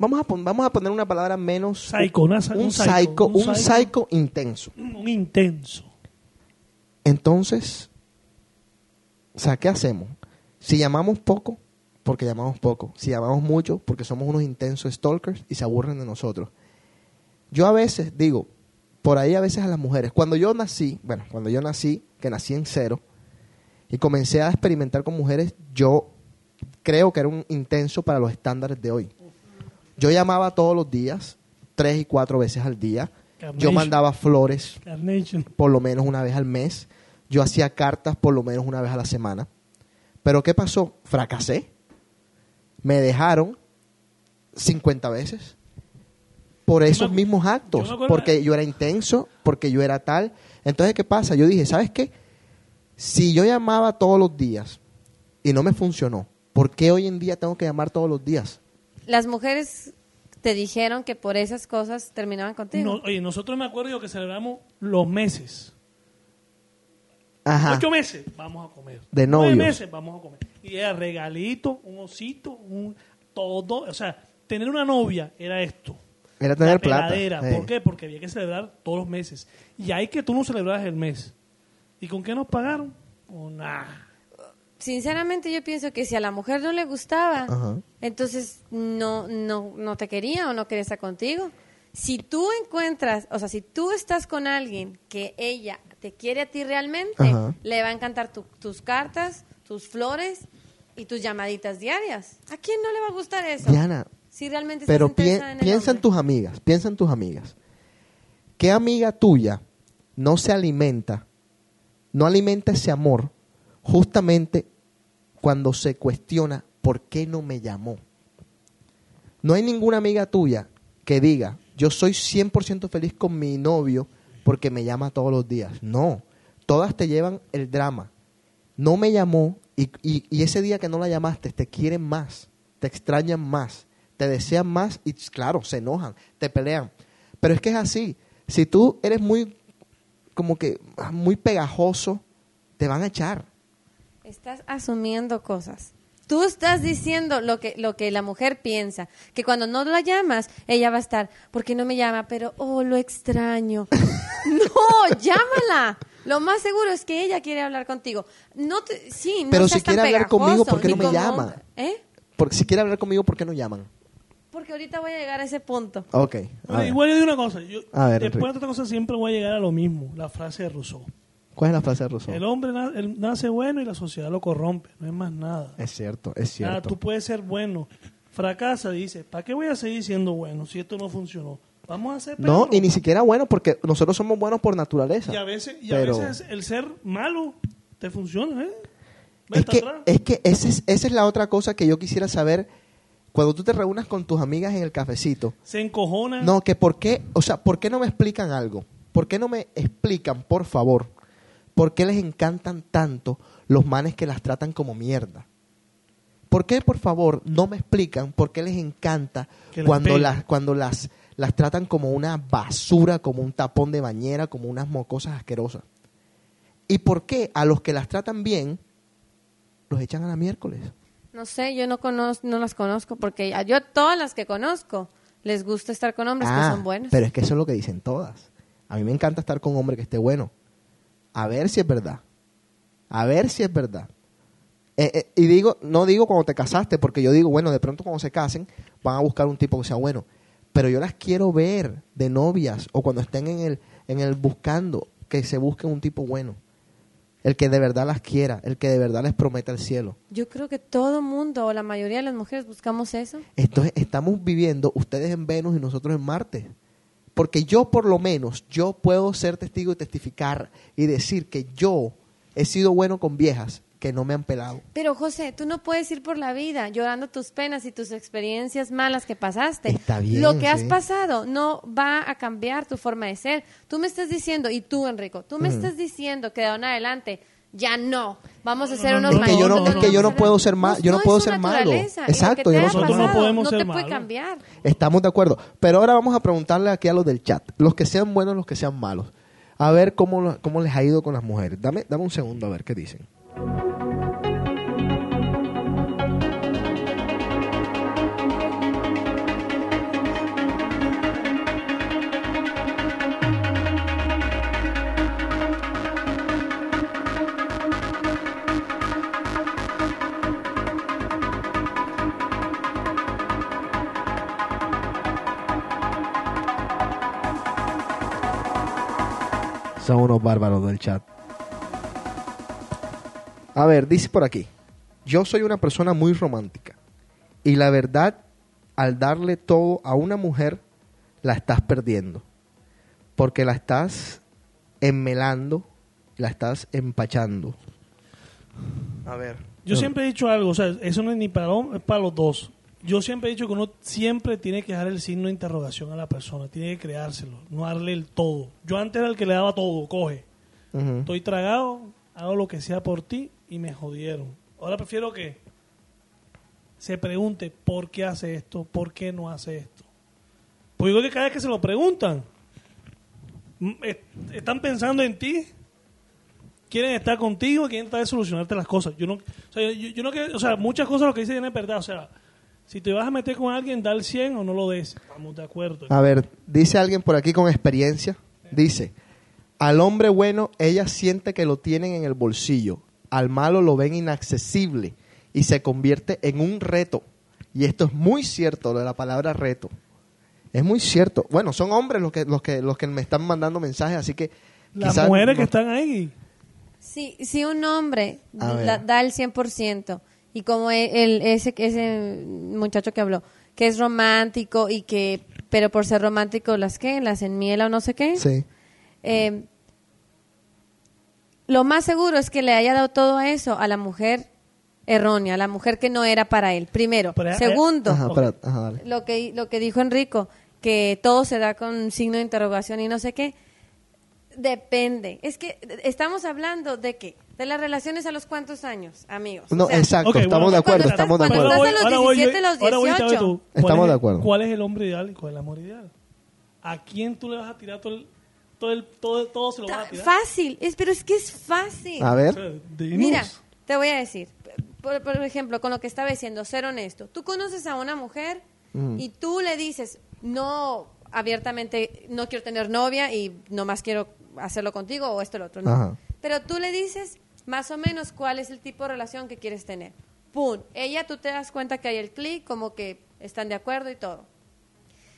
S1: Vamos a, pon- vamos a poner una palabra menos...
S21: Psycho, una-
S1: un,
S21: un
S1: psycho,
S21: psycho,
S1: un
S21: un psycho.
S1: psycho intenso.
S21: un intenso.
S1: Entonces, o sea, ¿qué hacemos? Si llamamos poco, porque llamamos poco. Si llamamos mucho, porque somos unos intensos stalkers y se aburren de nosotros. Yo a veces digo, por ahí a veces a las mujeres, cuando yo nací, bueno, cuando yo nací, que nací en cero, y comencé a experimentar con mujeres, yo creo que era un intenso para los estándares de hoy. Yo llamaba todos los días, tres y cuatro veces al día. Yo
S21: Carnation.
S1: mandaba flores
S21: Carnation.
S1: por lo menos una vez al mes. Yo hacía cartas por lo menos una vez a la semana. Pero ¿qué pasó? Fracasé. Me dejaron 50 veces por esos mismos actos. Porque yo era intenso, porque yo era tal. Entonces, ¿qué pasa? Yo dije, ¿sabes qué? Si yo llamaba todos los días y no me funcionó, ¿por qué hoy en día tengo que llamar todos los días?
S19: Las mujeres te dijeron que por esas cosas terminaban contigo.
S21: No, oye, nosotros me acuerdo que celebramos los meses.
S1: Ajá.
S21: Ocho meses, vamos a comer.
S1: De
S21: Nueve
S1: novios.
S21: meses, vamos a comer. Y era regalito, un osito, un todo. O sea, tener una novia era esto.
S1: Era tener
S21: La
S1: plata.
S21: ¿Por qué? Porque había que celebrar todos los meses. Y hay que tú no celebrabas el mes. ¿Y con qué nos pagaron? Con nada.
S19: Sinceramente yo pienso que si a la mujer no le gustaba,
S21: Ajá.
S19: entonces no, no, no te quería o no quería estar contigo. Si tú encuentras, o sea, si tú estás con alguien que ella te quiere a ti realmente,
S1: Ajá.
S19: le va a encantar tu- tus cartas, tus flores y tus llamaditas diarias. ¿A quién no le va a gustar eso?
S1: Diana,
S19: Si realmente
S1: Pero pi-
S19: en
S1: piensa en tus amigas, piensa en tus amigas. ¿Qué amiga tuya no se alimenta, no alimenta ese amor justamente cuando se cuestiona por qué no me llamó? No hay ninguna amiga tuya que diga, yo soy 100% feliz con mi novio porque me llama todos los días. No, todas te llevan el drama. No me llamó y, y- ese día que no la llamaste te quieren más, te extrañan más, te desean más y claro, se enojan, te pelean. Pero es que es así. Si tú eres muy, como que, muy pegajoso, te van a echar.
S19: Estás asumiendo cosas. Tú estás diciendo lo que, lo que la mujer piensa, que cuando no la llamas, ella va a estar, ¿por qué no me llama? Pero, oh, lo extraño. no, llámala. Lo más seguro es que ella quiere hablar contigo. No te, sí, no
S1: Pero
S19: seas
S1: si
S19: tan
S1: quiere hablar conmigo, ¿por qué no me
S19: como-
S1: llama?
S19: ¿Eh?
S1: Porque si quiere hablar conmigo, ¿por qué no llaman?
S19: Porque ahorita voy a llegar a ese punto.
S1: Ok.
S21: Bueno, igual yo digo una cosa. Yo,
S1: A ver,
S21: después de otra cosa siempre voy a llegar a lo mismo. La frase de Rousseau.
S1: ¿Cuál es la frase de Rousseau?
S21: El hombre na- él nace bueno y la sociedad lo corrompe. No es más nada.
S1: Es cierto, es
S21: Ah,
S1: cierto.
S21: tú puedes ser bueno. Fracasa, dice. ¿Para qué voy a seguir siendo bueno si esto no funcionó? Vamos a ser
S1: No, y ni siquiera bueno, porque nosotros somos buenos por naturaleza.
S21: Y a veces, y
S1: Pero-
S21: a veces el ser malo te funciona, ¿eh?
S1: Es que,
S21: atrás.
S1: es que esa es, esa es la otra cosa que yo quisiera saber cuando tú te reúnas con tus amigas en el cafecito.
S21: Se encojona.
S1: No, que por qué, o sea, ¿por qué no me explican algo? ¿Por qué no me explican, por favor, por qué les encantan tanto los manes que las tratan como mierda? ¿Por qué, por favor, no me explican por qué les encanta
S21: Que
S1: cuando las, cuando las, las tratan como una basura, como un tapón de bañera, como unas mocosas asquerosas? ¿Y por qué a los que las tratan bien los echan a la miércoles?
S19: No sé, yo no conozco, no las conozco porque a- yo todas las que conozco les gusta estar con hombres que
S1: Ah,
S19: son buenos.
S1: Pero es que eso es lo que dicen todas. A mí me encanta estar con un hombre que esté bueno. A ver si es verdad. A ver si es verdad. Eh, eh, y digo, no digo cuando te casaste, porque yo digo, bueno, de pronto cuando se casen van a buscar un tipo que sea bueno. Pero yo las quiero ver de novias o cuando estén en el, en el buscando, que se busquen un tipo bueno. El que de verdad las quiera, el que de verdad les prometa el cielo.
S19: Yo creo que todo mundo o la mayoría de las mujeres buscamos eso.
S1: Entonces estamos viviendo ustedes en Venus y nosotros en Marte. Porque yo por lo menos, yo puedo ser testigo y testificar y decir que yo he sido bueno con viejas que no me han pelado.
S19: Pero José, tú no puedes ir por la vida llorando tus penas y tus experiencias malas que pasaste.
S1: Está bien,
S19: Lo que has
S1: sí.
S19: pasado no va a cambiar tu forma de ser. Tú me estás diciendo, y tú Enrico, tú me estás diciendo que de ahora en adelante ya no. Vamos a ser unos
S1: Es que yo no,
S19: malditos,
S1: es que yo no puedo ser mal, yo no, puedo ser malo. Exacto, yo no soy-
S19: no te puede cambiar.
S1: Estamos de acuerdo. Pero ahora vamos a preguntarle aquí a los del chat, los que sean buenos, los que sean malos. A ver cómo, cómo les ha ido con las mujeres. Dame, dame un segundo a ver qué dicen. Son unos bárbaros del chat. A ver, dice por aquí. Yo soy una persona muy romántica. Y la verdad, al darle todo a una mujer, la estás perdiendo. Porque la estás enmelando, la estás empachando. A ver.
S21: Yo siempre he dicho algo, o sea, eso no es ni para para los dos. Yo siempre he dicho que uno siempre tiene que dejar el signo de interrogación a la persona, tiene que creárselo, no darle el todo. Yo antes era el que le daba todo, coge. Estoy tragado, hago lo que sea por ti y me jodieron. Ahora prefiero que se pregunte por qué hace esto, por qué no hace esto. Pues digo que cada vez que se lo preguntan, mm, están pensando en ti, quieren estar contigo, quieren tratar de solucionarte las cosas. Yo no, o sea, yo, yo no o sea, muchas cosas lo que dicen es verdad. O sea, si te vas a meter con alguien, da el 100 o no lo des. Vamos de acuerdo.
S1: A ver, dice alguien por aquí con experiencia. Dice, al hombre bueno ella siente que lo tienen en el bolsillo. Al malo lo ven inaccesible y se convierte en un reto. Y esto es muy cierto, lo de la palabra reto. Es muy cierto. Bueno, son hombres los que, los que, los que me están mandando mensajes, así que...
S21: Las mujeres que están ahí.
S19: Si, si un hombre la- da el 100%, y como e- el, ese, ese muchacho que habló, que es romántico y que, pero por ser romántico, las que, las enmiela o no sé qué.
S1: Sí.
S19: Eh, lo más seguro es que le haya dado todo eso a la mujer errónea, a la mujer que no era para él. Primero.
S21: Pero, eh,
S19: Segundo,
S1: Ajá, espera, ajá, dale.
S19: lo que, lo que dijo Enrico, que todo se da con signo de interrogación y no sé qué. Depende. Es que estamos hablando de qué? De las relaciones a los cuántos años, amigos.
S1: No,
S19: O sea,
S1: exacto, estamos
S21: bueno,
S1: de acuerdo,
S19: cuando
S1: estamos de
S19: estás-
S1: acuerdo.
S19: estás los
S21: Ahora voy yo-
S19: 17, los
S21: ahora voy, dame
S19: 18.
S21: tú. ¿Cuál
S1: Estamos
S21: es-
S1: de acuerdo.
S21: ¿Cuál es el hombre ideal y cuál es el amor ideal? ¿A quién tú le vas a tirar todo el, todo, el, todo, todo se lo vas a tirar?
S19: Fácil, es, pero es que es fácil.
S1: A ver.
S21: O sea, dinos.
S19: Mira, te voy a decir, por, por ejemplo, con lo que estaba diciendo, ser honesto. Tú conoces a una mujer
S1: Ujú.
S19: y tú le dices, no abiertamente, no quiero tener novia y nomás quiero hacerlo contigo o esto o lo otro. No.
S1: Ajá.
S19: Pero tú le dices más o menos cuál es el tipo de relación que quieres tener. Pum, ella tú te das cuenta que hay el clic, como que están de acuerdo y todo.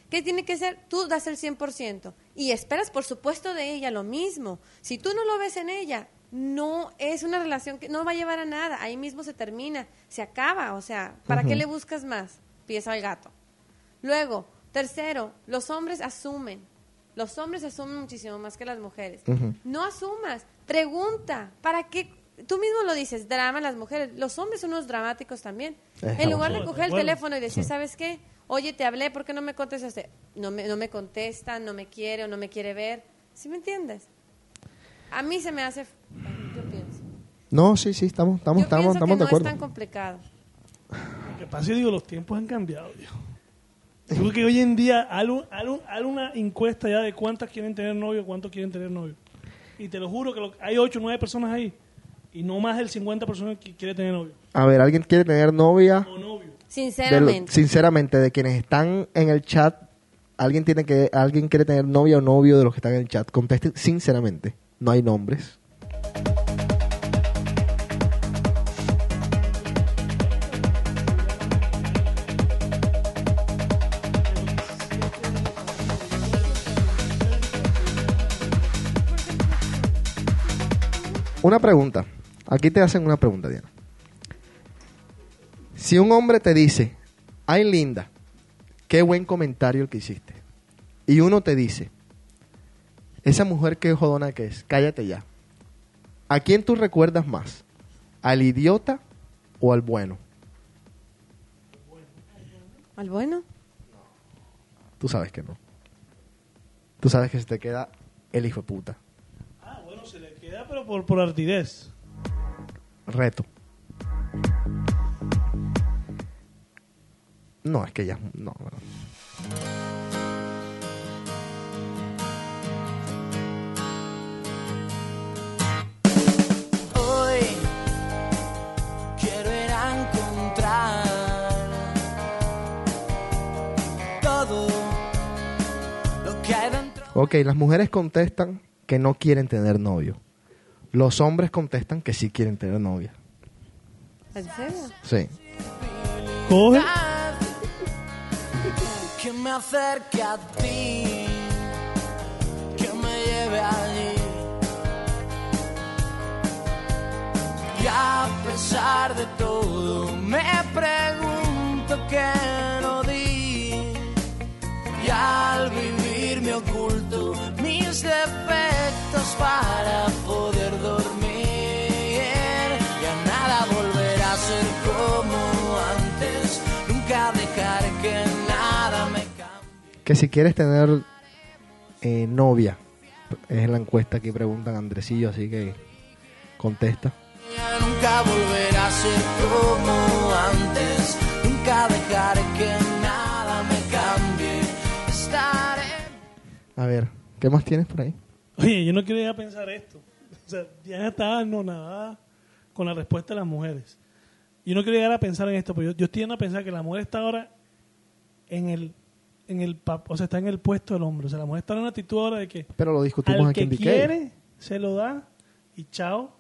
S19: ¿Qué tiene que ser? Tú das el 100% y esperas, por supuesto, de ella lo mismo. Si tú no lo ves en ella, no es una relación que no va a llevar a nada. Ahí mismo se termina, se acaba. O sea, ¿para qué le buscas más? Pieza al gato. Luego, tercero, los hombres asumen. Los hombres asumen muchísimo más que las mujeres. No asumas, pregunta. ¿Para qué? Tú mismo lo dices, drama las mujeres. Los hombres son unos dramáticos también.
S22: Estamos
S19: en lugar de coger el teléfono y decir,
S22: Sí.
S19: ¿sabes qué? Oye, te hablé, ¿por qué no me contestaste? No me, no me contesta, no me quiere o no me quiere ver. ¿Sí me entiendes? A mí se me hace... Yo pienso.
S1: No, sí, sí, estamos, estamos,
S19: Yo
S1: estamos,
S19: pienso
S1: estamos
S19: que
S1: de
S19: no
S1: acuerdo.
S19: es tan complicado.
S21: Lo que pasa es que digo, los tiempos han cambiado, viejo. Yo creo que hoy en día haz una encuesta ya de cuántas quieren tener novio, cuántos quieren tener novio. Y te lo juro que lo- hay 8 o 9 personas ahí. Y no más del 50 personas que quiere tener novio.
S1: A ver, ¿alguien quiere tener novia? De lo-
S19: Sinceramente.
S1: sinceramente, de quienes están en el chat, ¿alguien, tiene que, ¿alguien quiere tener novia o novio de los que están en el chat? Contesten sinceramente. No hay nombres. Una pregunta. Aquí te hacen una pregunta, Diana. Si un hombre te dice, ay linda, qué buen comentario el que hiciste. Y uno te dice, esa mujer que jodona que es, cállate ya. ¿A quién tú recuerdas más? ¿Al idiota o al bueno?
S19: ¿Al bueno?
S1: Tú sabes que no. Tú sabes que se te queda el hijo de puta.
S21: Ah, bueno, se le queda, pero por, por ardidez.
S1: Reto. No, es que ya. No, no.
S22: Hoy quiero ir a encontrar todo lo que hay dentro.
S1: Ok, las mujeres contestan que no quieren tener novio. Los hombres contestan que sí quieren tener novia.
S19: ¿En serio?
S1: Sí.
S21: Coge.
S22: Que me acerque a ti, que me lleve allí. Y a pesar de todo, me pregunto qué no di. Y al vivir me oculto mis defectos para poder Que
S1: si quieres tener eh, novia, es la encuesta que preguntan Andresillo, así que contesta.
S22: Ya nunca volverá a ser como antes. Nunca dejar que nada me cambie. Estaré.
S1: A ver, ¿qué más tienes por ahí?
S21: Oye, yo no quiero ir a pensar esto. O sea, Diana estaba anonadada con la respuesta de las mujeres. Yo no quiero llegar a pensar en esto, pero yo, yo estoy a pensar que la mujer está ahora en el, en el, o sea, está en el puesto del hombre. O sea, la mujer está en una actitud ahora de que
S1: Pero lo discutimos
S21: al
S1: aquí
S21: que
S1: en
S21: quiere se lo da y chao.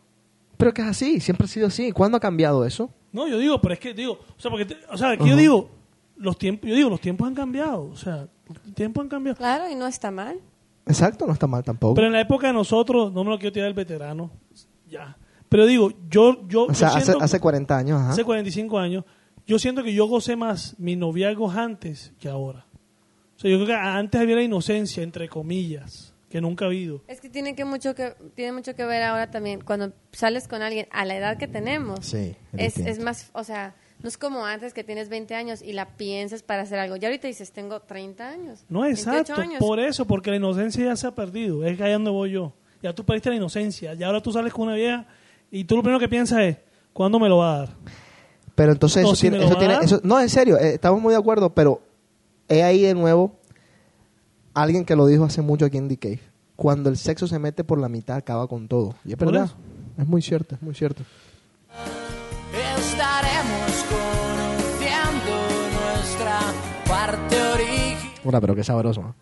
S1: Pero que es así, siempre ha sido así. ¿Cuándo ha cambiado eso?
S21: No, yo digo, pero es que digo, o sea, porque, te- o sea, que
S1: Ajá.
S21: yo digo, los tiempos, yo digo, los tiempos han cambiado, o sea, los tiempos han cambiado.
S19: Claro, y no está mal.
S1: Exacto, no está mal tampoco.
S21: Pero en la época de nosotros, no me lo quiero tirar el veterano, ya. Pero digo, yo, yo,
S1: o sea,
S21: yo
S1: hace, hace 40 años, ajá.
S21: hace 45 años, yo siento que yo gocé más mis noviazgos antes que ahora. O sea, yo creo que antes había la inocencia, entre comillas, que nunca ha habido.
S19: Es que tiene que mucho que tiene mucho que ver ahora también cuando sales con alguien a la edad que tenemos.
S1: Sí,
S19: es, es más, o sea, no es como antes que tienes 20 años y la piensas para hacer algo. Ya ahorita dices, tengo 30 años.
S21: No,
S19: 28
S21: exacto.
S19: años.
S21: Por eso, porque la inocencia ya se ha perdido. Es que allá donde voy yo. Ya tú perdiste la inocencia. Y ahora tú sales con una vieja y tú lo primero que piensas es, ¿cuándo me lo va a dar?
S1: Pero entonces
S21: No,
S1: eso
S21: si
S1: tiene, eso tiene- eso- no, en serio, eh, estamos muy de acuerdo, pero he ahí de nuevo alguien que lo dijo hace mucho aquí en The Cave. Cuando el sexo se mete por la mitad, acaba con todo. Y es verdad. Es muy cierto, es muy cierto.
S22: Estaremos conociendo nuestra parte original.
S1: Ahora, pero qué sabroso. ¿no?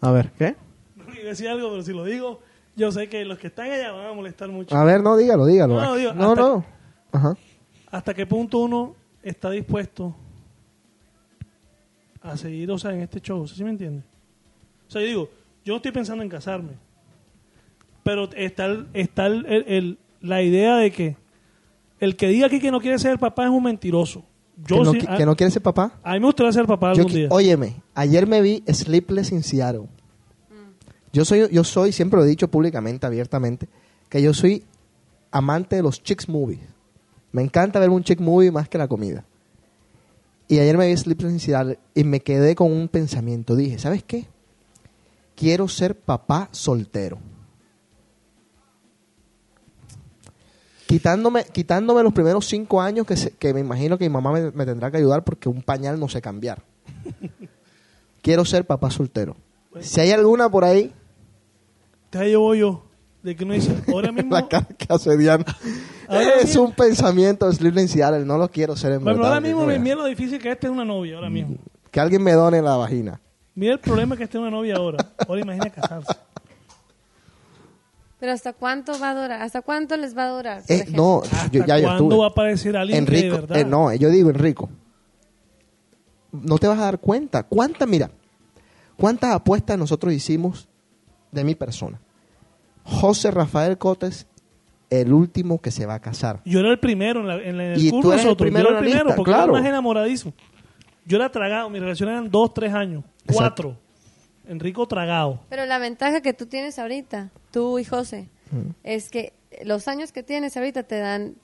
S1: A ver, ¿qué?
S21: No iba a decir algo, pero si lo digo, yo sé que los que están allá van a molestar mucho.
S1: A ver, no, dígalo, dígalo.
S21: No, digo,
S1: no,
S21: hasta-
S1: no. Ajá.
S21: ¿Hasta qué punto uno está dispuesto a seguir, o sea, en este show? ¿Sí me entiende? O sea, yo digo, yo no estoy pensando en casarme, pero está, el- está el- el- el- la idea de que el que diga aquí que no quiere ser papá es un mentiroso. Yo
S1: que, no,
S21: sí-
S1: qui-
S21: a,
S1: que no quiere ser papá.
S21: a mí me gustaría ser papá
S1: Yo
S21: algún día.
S1: óyeme, ayer me vi Sleepless in Seattle. Yo soy, yo soy, siempre lo he dicho públicamente, abiertamente, que yo soy amante de los chicks movies. Me encanta ver un chick movie más que la comida. Y ayer me vi Sleepless in y me quedé con un pensamiento. Dije, ¿sabes qué? Quiero ser papá soltero. Quitándome, quitándome los primeros cinco años que, se- que me imagino que mi mamá me, me tendrá que ayudar porque un pañal no sé cambiar. Quiero ser papá soltero. Si hay alguna por ahí,
S21: Te llevo yo. De que uno dice, ahora mismo.
S1: la cara que hace Diana. Es un pensamiento de Seattle, no lo quiero ser en
S21: Bueno,
S1: verdad.
S21: ahora mismo me mira lo difícil que es tener una novia, ahora mismo.
S1: que alguien me done la vagina.
S21: Mira el problema que es tener una novia ahora. Ahora imagina casarse.
S19: Pero ¿hasta cuánto va a durar? ¿Hasta cuánto les va a durar?
S1: Eh, no, yo, ya yo
S21: cuándo
S1: estuve.
S21: va a aparecer alguien que de
S1: Enrico,
S21: verdad?
S1: eh, no, yo digo Enrico. No te vas a dar cuenta. ¿Cuántas, mira, cuántas apuestas nosotros hicimos de mi persona? José Rafael Cotes, el último que se va a casar.
S21: Yo era el primero en, la, en, la- en el
S1: Y
S21: curso
S1: tú eres el primero
S21: yo era el primero
S1: lista,
S21: porque
S1: claro.
S21: era más enamoradísimo. Yo era tragado. Mis relaciones eran dos, tres años. Cuatro. Enrico tragado.
S19: Pero la ventaja que tú tienes ahorita, tú y José,
S1: Mm.
S19: es que los años que tienes ahorita te dan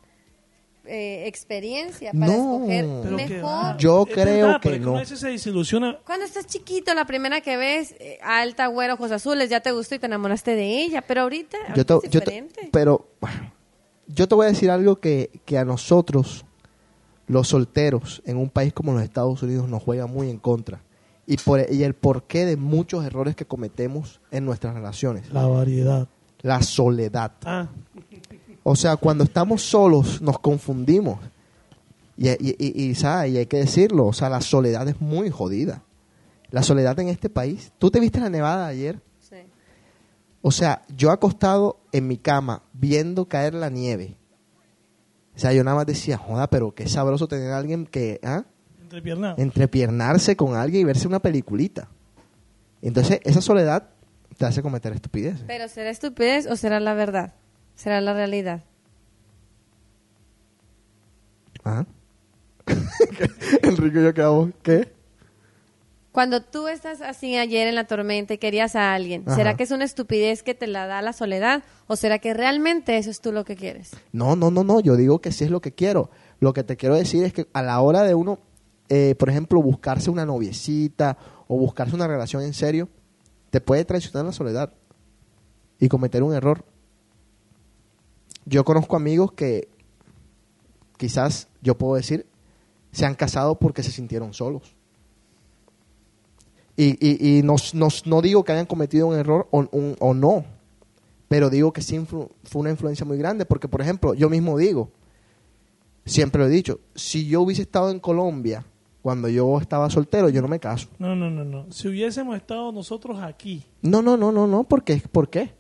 S19: eh, experiencia para
S1: No.
S19: escoger mejor.
S1: Yo creo
S21: verdad,
S1: que no.
S21: veces se desilusiona.
S19: Cuando estás chiquito, la primera que ves, eh, alta, güero, ojos azules, ya te gustó y te enamoraste de ella. Pero ahorita,
S1: Yo te-
S19: es
S1: yo te-
S19: diferente.
S1: pero bueno, yo te voy a decir algo que, que a nosotros, los solteros, en un país como los Estados Unidos, nos juega muy en contra. Y, por, y el porqué de muchos errores que cometemos en nuestras relaciones.
S21: La variedad.
S1: La soledad.
S21: Ah,
S1: O sea, cuando estamos solos nos confundimos. Y, y, y- y, ¿sabes? y hay que decirlo, o sea, la soledad es muy jodida. La soledad en este país. ¿Tú te viste la nevada ayer?
S19: Sí.
S1: O sea, yo acostado en mi cama viendo caer la nieve. O sea, yo nada más decía, joda, pero qué sabroso tener a alguien que, ¿ah? Entrepiernarse con alguien y verse una peliculita. Entonces, esa soledad te hace cometer estupideces.
S19: Pero ¿será estupidez o será la verdad? ¿Será la realidad?
S1: Ajá. Enrique y yo quedamos, ¿qué?
S19: Cuando tú estás así ayer en la tormenta y querías a alguien, ¿será que es una estupidez que te la da la soledad o será que realmente eso es tú lo que quieres?
S1: No, no, no, no, yo digo que sí es lo que quiero. Lo que te quiero decir es que a la hora de uno, eh, por ejemplo, buscarse una noviecita o buscarse una relación en serio, te puede traicionar la soledad y cometer un error. Yo conozco amigos que quizás yo puedo decir se han casado porque se sintieron solos. Y, y, y no, no- no digo que hayan cometido un error o, un- o no, pero digo que sí influ- fue una influencia muy grande, porque por ejemplo, yo mismo digo, siempre lo he dicho, si yo hubiese estado en Colombia cuando yo estaba soltero, yo no me caso.
S21: No, no, no, no. Si hubiésemos estado nosotros aquí,
S1: No, no, no, no, no, ¿por qué? ¿Por qué?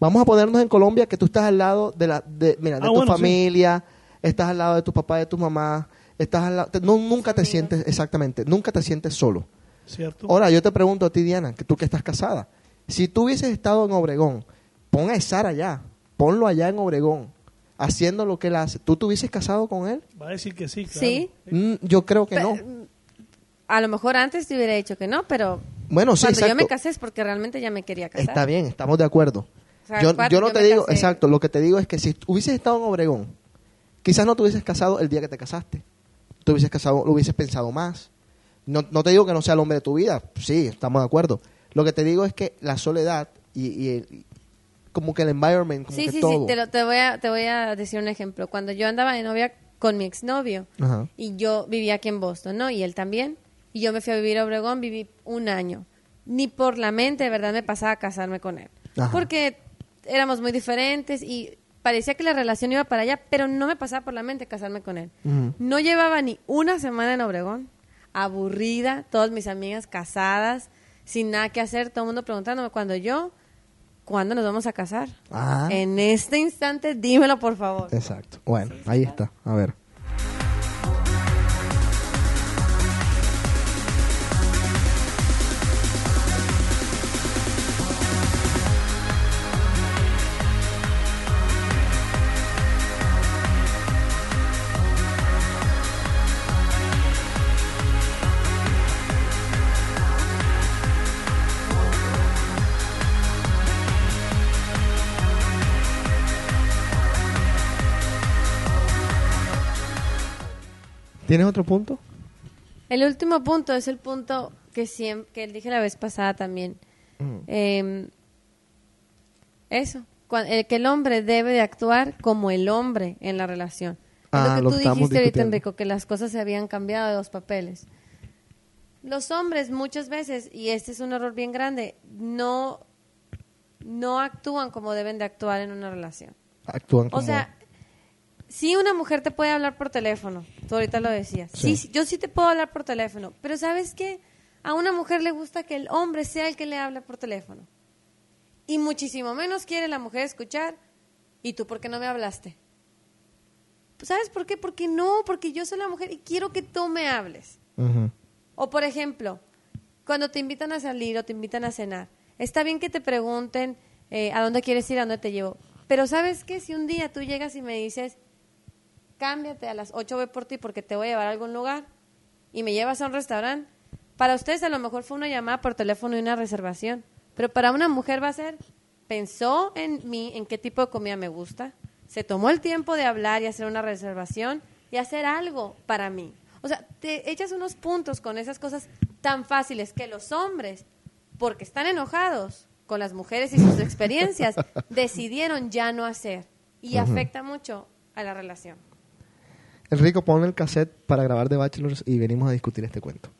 S1: Vamos a ponernos en Colombia que tú estás al lado de la de, mira, de
S21: Ah,
S1: tu
S21: bueno, sí.
S1: familia, estás al lado de tu papá, de tu mamá, estás al lado, te- no, nunca te sientes exactamente, nunca te sientes solo.
S21: ¿cierto?
S1: Ahora yo te pregunto a ti Diana, que tú que estás casada, si tú hubieses estado en Obregón, pon a Esar allá, ponlo allá en Obregón, haciendo lo que él hace. ¿Tú te hubieses casado con él?
S21: Va a decir que sí, claro.
S19: Sí.
S1: Mm, yo creo que no.
S19: A lo mejor antes te hubiera dicho que no, pero
S1: Bueno, sí,
S19: cuando yo me casé es porque realmente ya me quería casar.
S1: Está bien, estamos de acuerdo.
S19: O sea,
S1: yo, yo no
S19: yo
S1: te digo,
S19: casé-
S1: exacto, lo que te digo es que si hubieses estado en Obregón, quizás no te hubieses casado el día que te casaste. Te hubieses casado, lo hubieses pensado más. No, no te digo que no sea el hombre de tu vida, sí, estamos de acuerdo. Lo que te digo es que la soledad y, y como que el environment, como
S19: Sí,
S1: que
S19: sí,
S1: todo.
S19: sí, te, lo- te voy a, te voy a decir un ejemplo. Cuando yo andaba de novia con mi exnovio
S1: Ajá.
S19: y yo vivía aquí en Boston, ¿no? Y él también. Y yo me fui a vivir a Obregón, viví un año. Ni por la mente, de verdad, me pasaba a casarme con él.
S1: Ajá.
S19: Porque éramos muy diferentes y parecía que la relación iba para allá, pero no me pasaba por la mente casarme con él. No llevaba ni una semana en Obregón, aburrida, todas mis amigas casadas, sin nada que hacer, todo el mundo preguntándome cuando yo, ¿cuándo nos vamos a casar?
S1: Ah.
S19: En este instante, dímelo por favor.
S1: Exacto. Bueno, ahí está. A ver. ¿Tienes otro punto?
S19: El último punto es el punto que, siem- que dije la vez pasada también. Eh, eso, cua- eh, que el hombre debe de actuar como el hombre en la relación.
S1: Ah,
S19: lo que tú dijiste ahorita. Enrico, que las cosas se habían cambiado de los papeles. Los hombres muchas veces, y este es un error bien grande, no, no actúan como deben de actuar en una relación.
S1: Actúan
S19: O
S1: como...
S19: sea, sí una mujer te puede hablar por teléfono, tú ahorita lo decías.
S1: Sí.
S19: Sí. yo sí te puedo hablar por teléfono, pero ¿sabes qué? A una mujer le gusta que el hombre sea el que le habla por teléfono. Y muchísimo menos quiere la mujer escuchar, ¿y tú por qué no me hablaste? ¿Sabes por qué? Porque no, porque yo soy la mujer y quiero que tú me hables. O por ejemplo, cuando te invitan a salir o te invitan a cenar, está bien que te pregunten eh, a dónde quieres ir, a dónde te llevo. Pero sabes qué? si un día tú llegas y me dices, cámbiate a las 8 voy por ti porque te voy a llevar a algún lugar y me llevas a un restaurante, para ustedes a lo mejor fue una llamada por teléfono y una reservación, pero para una mujer va a ser, pensó en mí, en qué tipo de comida me gusta, se tomó el tiempo de hablar y hacer una reservación y hacer algo para mí. O sea, te echas unos puntos con esas cosas tan fáciles que los hombres, porque están enojados con las mujeres y sus experiencias, decidieron ya no hacer. Y afecta mucho a la relación.
S1: Enrico, pon el cassette para grabar de Bachelors y venimos a discutir este cuento.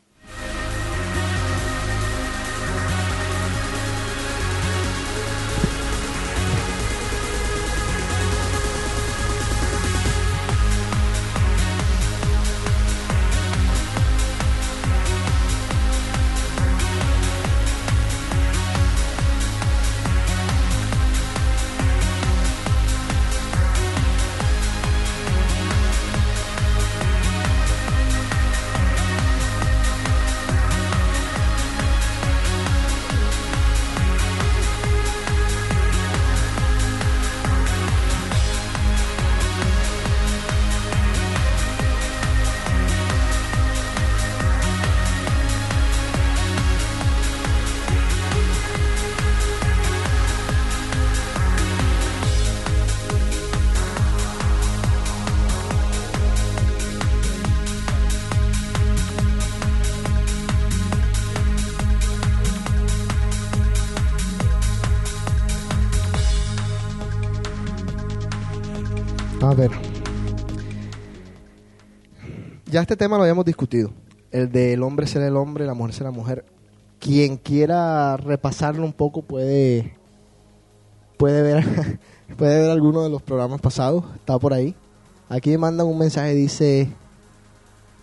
S1: Ya este tema lo habíamos discutido. El del hombre ser el hombre, la mujer ser la mujer. Quien quiera repasarlo un poco puede puede ver puede ver alguno de los programas pasados. Está por ahí. Aquí me mandan un mensaje dice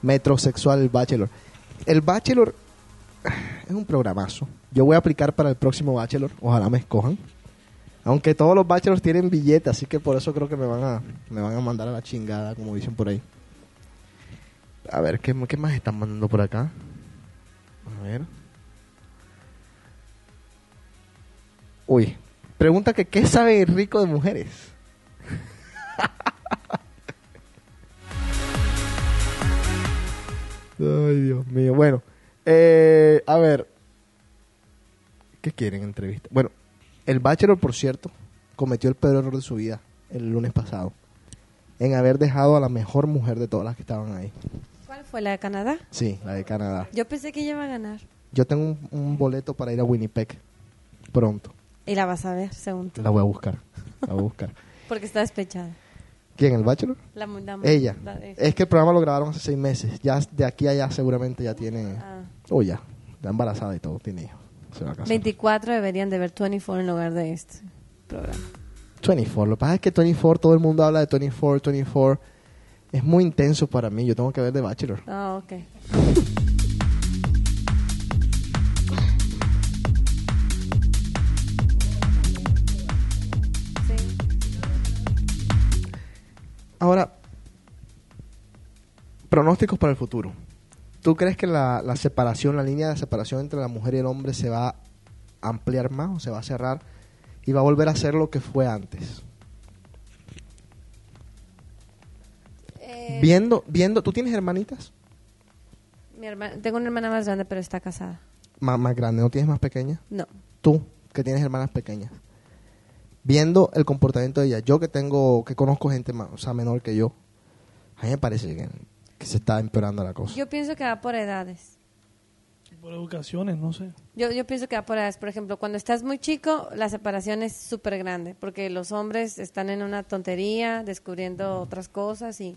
S1: metrosexual el bachelor. El bachelor es un programazo. Yo voy a aplicar para el próximo bachelor. Ojalá me escojan. Aunque todos los bachelors tienen billetes, así que por eso creo que me van a, me van a mandar a la chingada, como dicen por ahí. A ver, ¿qué, qué más están mandando por acá? A ver. Uy, Pregunta que qué sabe rico de mujeres. Ay, Dios mío. Bueno, eh, a ver. ¿Qué quieren entrevista? Bueno, el Bachelor, por cierto, cometió el peor error de su vida el lunes pasado. En haber dejado a la mejor mujer de todas las que estaban ahí.
S19: ¿Cuál fue la de Canadá?
S1: Sí, la de Canadá.
S19: Yo pensé que ella iba a ganar.
S1: Yo tengo un, un boleto para ir a Winnipeg pronto.
S19: Y la vas a ver, según tú.
S1: La voy a buscar. La voy a buscar.
S19: Porque está despechada.
S1: ¿Quién? ¿El Bachelor?
S19: La la
S1: Ella.
S19: la
S1: Es que el programa lo grabaron hace seis meses. Ya de aquí a allá seguramente ya tiene...
S19: Ah.
S1: Oh, ya. Está embarazada y todo. Tiene hijos. Se va a casar.
S19: 24 deberían de ver 24 en lugar de este programa.
S1: 24. Lo que pasa es que 24, todo el mundo habla de 24, 24. Es muy intenso para mí. Yo tengo que ver The Bachelor.
S19: Ah, ok.
S1: Ahora, pronósticos para el futuro. ¿Tú crees que la, la separación, la línea de separación entre la mujer y el hombre se va a ampliar más o se va a cerrar y va a volver a ser lo que fue antes?
S19: Eh,
S1: Viendo, viendo, ¿tú tienes hermanitas?
S19: Mi hermana, tengo una hermana más grande, pero está casada.
S1: Más, más grandes, ¿no tienes más pequeñas?
S19: No.
S1: Tú, que tienes hermanas pequeñas. Viendo el comportamiento de ella, yo que tengo, que conozco gente más, o sea, menor que yo, a mí me parece que, que se está empeorando la cosa.
S19: Yo pienso que va por edades.
S21: Por educaciones, no sé.
S19: Yo, yo pienso que va por edades. Por ejemplo, cuando estás muy chico, la separación es súper grande, porque los hombres están en una tontería, descubriendo otras cosas y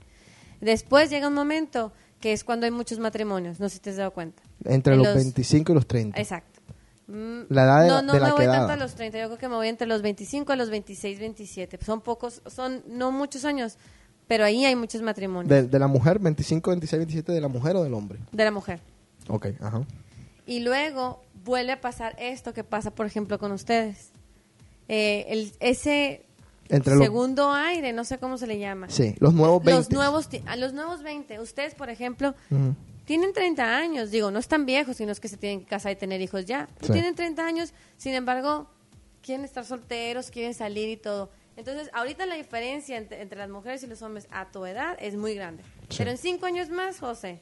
S19: después llega un momento que es cuando hay muchos matrimonios, no sé si te has dado cuenta.
S1: Entre
S19: En
S1: los, 25 y los 30.
S19: Exacto. Mm,
S1: La edad de
S19: no,
S1: la-
S19: no
S1: de la
S19: me voy tanto a los 30, yo creo que me voy entre los 25 a los 26, 27. Son pocos, son no muchos años, pero ahí hay muchos matrimonios.
S1: De, de la mujer, 25, 26, 27, ¿de la mujer o del hombre?
S19: de la mujer.
S1: Ok, ajá.
S19: Y luego vuelve a pasar esto que pasa, por ejemplo, con ustedes. Eh, el, ese
S1: Entre los-
S19: segundo aire, no sé cómo se le llama.
S1: Sí, los nuevos 20.
S19: Los nuevos, a los nuevos 20. Ustedes, por ejemplo,
S1: Ujú.
S19: tienen 30 años. Digo, no están viejos, sino es que se tienen que casar y tener hijos ya.
S1: Sí.
S19: Tienen 30 años, sin embargo, quieren estar solteros, quieren salir y todo. Entonces, ahorita la diferencia entre, entre las mujeres y los hombres a tu edad es muy grande.
S1: Sí.
S19: Pero en cinco años más, José,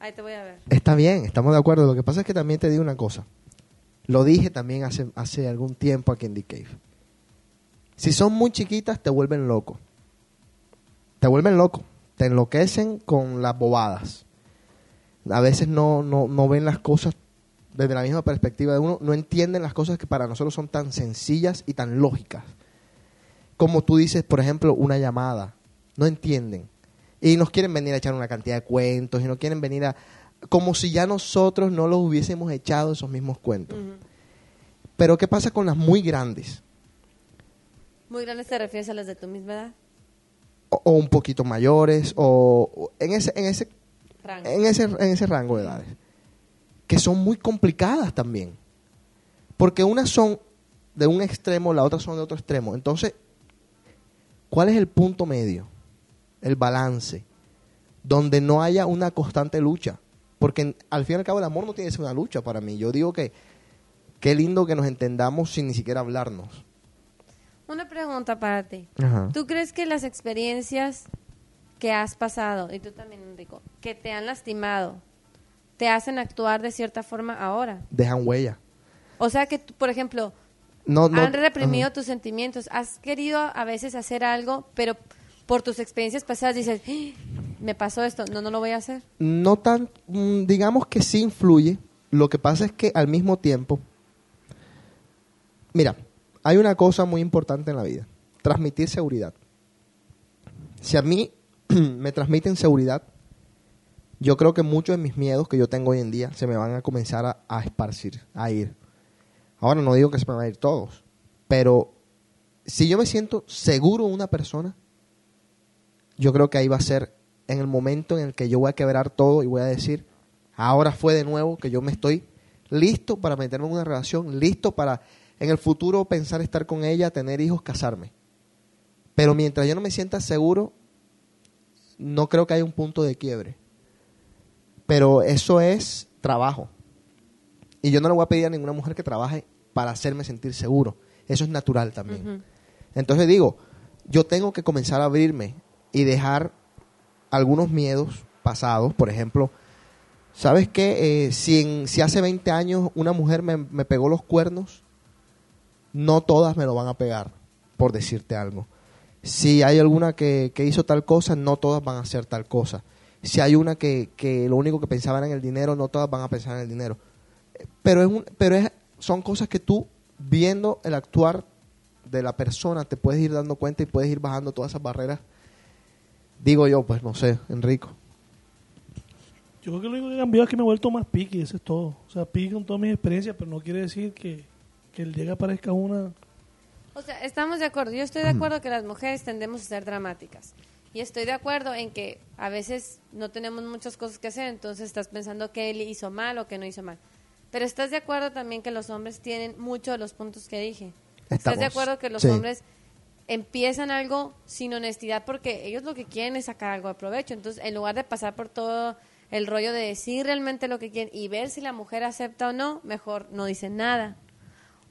S19: ahí te voy a ver.
S1: Está bien, estamos de acuerdo. Lo que pasa es que también te digo una cosa. Lo dije también hace, hace algún tiempo aquí en The Cave. Si son muy chiquitas, te vuelven loco. Te vuelven loco. Te enloquecen con las bobadas. A veces no, no, no ven las cosas desde la misma perspectiva de uno. No entienden las cosas que para nosotros son tan sencillas y tan lógicas. Como tú dices, por ejemplo, una llamada. No entienden. Y nos quieren venir a echar una cantidad de cuentos y no quieren venir a... Como si ya nosotros no los hubiésemos echado esos mismos cuentos. Pero ¿qué pasa con las muy grandes?
S19: Muy grandes te refieres a las de tu misma edad.
S1: O, o un poquito mayores, o, o en ese, en ese,
S19: Rango.
S1: en ese, en ese rango de edades. Que son muy complicadas también. Porque unas son de un extremo, las otras son de otro extremo. Entonces, ¿cuál es el punto medio? El balance. Donde no haya una constante lucha. Porque al fin y al cabo el amor no tiene que ser una lucha para mí. Yo digo que qué lindo que nos entendamos sin ni siquiera hablarnos.
S19: Una pregunta para ti.
S1: Ajá.
S19: ¿Tú crees que las experiencias que has pasado, y tú también, Enrico, que te han lastimado, te hacen actuar de cierta forma ahora?
S1: Dejan huella.
S19: O sea que, tú, por ejemplo,
S1: No, no,
S19: han reprimido
S1: ajá.
S19: tus sentimientos, has querido a veces hacer algo, pero por tus experiencias pasadas dices, "Ah, me pasó esto, no, no lo voy a hacer.
S1: no tan, mm, digamos que sí influye. Lo que pasa es que al mismo tiempo, mira, hay una cosa muy importante en la vida, transmitir seguridad. Si a mí me transmiten seguridad, yo creo que muchos de mis miedos que yo tengo hoy en día se me van a comenzar a, a esparcir, a ir. Ahora no digo que se me van a ir todos, pero si yo me siento seguro una persona, yo creo que ahí va a ser en el momento en el que yo voy a quebrar todo y voy a decir, ahora fue de nuevo que yo me estoy listo para meterme en una relación, listo para en el futuro pensar estar con ella, tener hijos, casarme. Pero mientras yo no me sienta seguro, no creo que haya un punto de quiebre. Pero eso es trabajo. Y yo no le voy a pedir a ninguna mujer que trabaje para hacerme sentir seguro. Eso es natural también. Entonces digo, yo tengo que comenzar a abrirme y dejar algunos miedos pasados. Por ejemplo, ¿sabes qué? Eh, si, en- si hace 20 años una mujer me, me pegó los cuernos, no todas me lo van a pegar, por decirte algo. Si hay alguna que, que hizo tal cosa, no todas van a hacer tal cosa. Si hay una que, que lo único que pensaba era en el dinero, no todas van a pensar en el dinero. Pero, es un, pero es, son cosas que tú, viendo el actuar de la persona, te puedes ir dando cuenta y puedes ir bajando todas esas barreras. Digo yo, pues no sé, Enrico.
S21: Yo creo que lo único que he cambiado es que me he vuelto más piqui, eso es todo. O sea, piqui con todas mis experiencias, pero no quiere decir que, que el llega parezca una...
S19: O sea, estamos de acuerdo. Yo estoy de acuerdo que las mujeres tendemos a ser dramáticas. Y estoy de acuerdo en que a veces no tenemos muchas cosas que hacer, entonces estás pensando que él hizo mal o que no hizo mal. Pero estás de acuerdo también que los hombres tienen muchos de los puntos que dije. ¿Estás de acuerdo que los
S1: Sí.
S19: hombres empiezan algo sin honestidad porque ellos lo que quieren es sacar algo de provecho? Entonces, en lugar de pasar por todo el rollo de decir realmente lo que quieren y ver si la mujer acepta o no, mejor no dicen nada.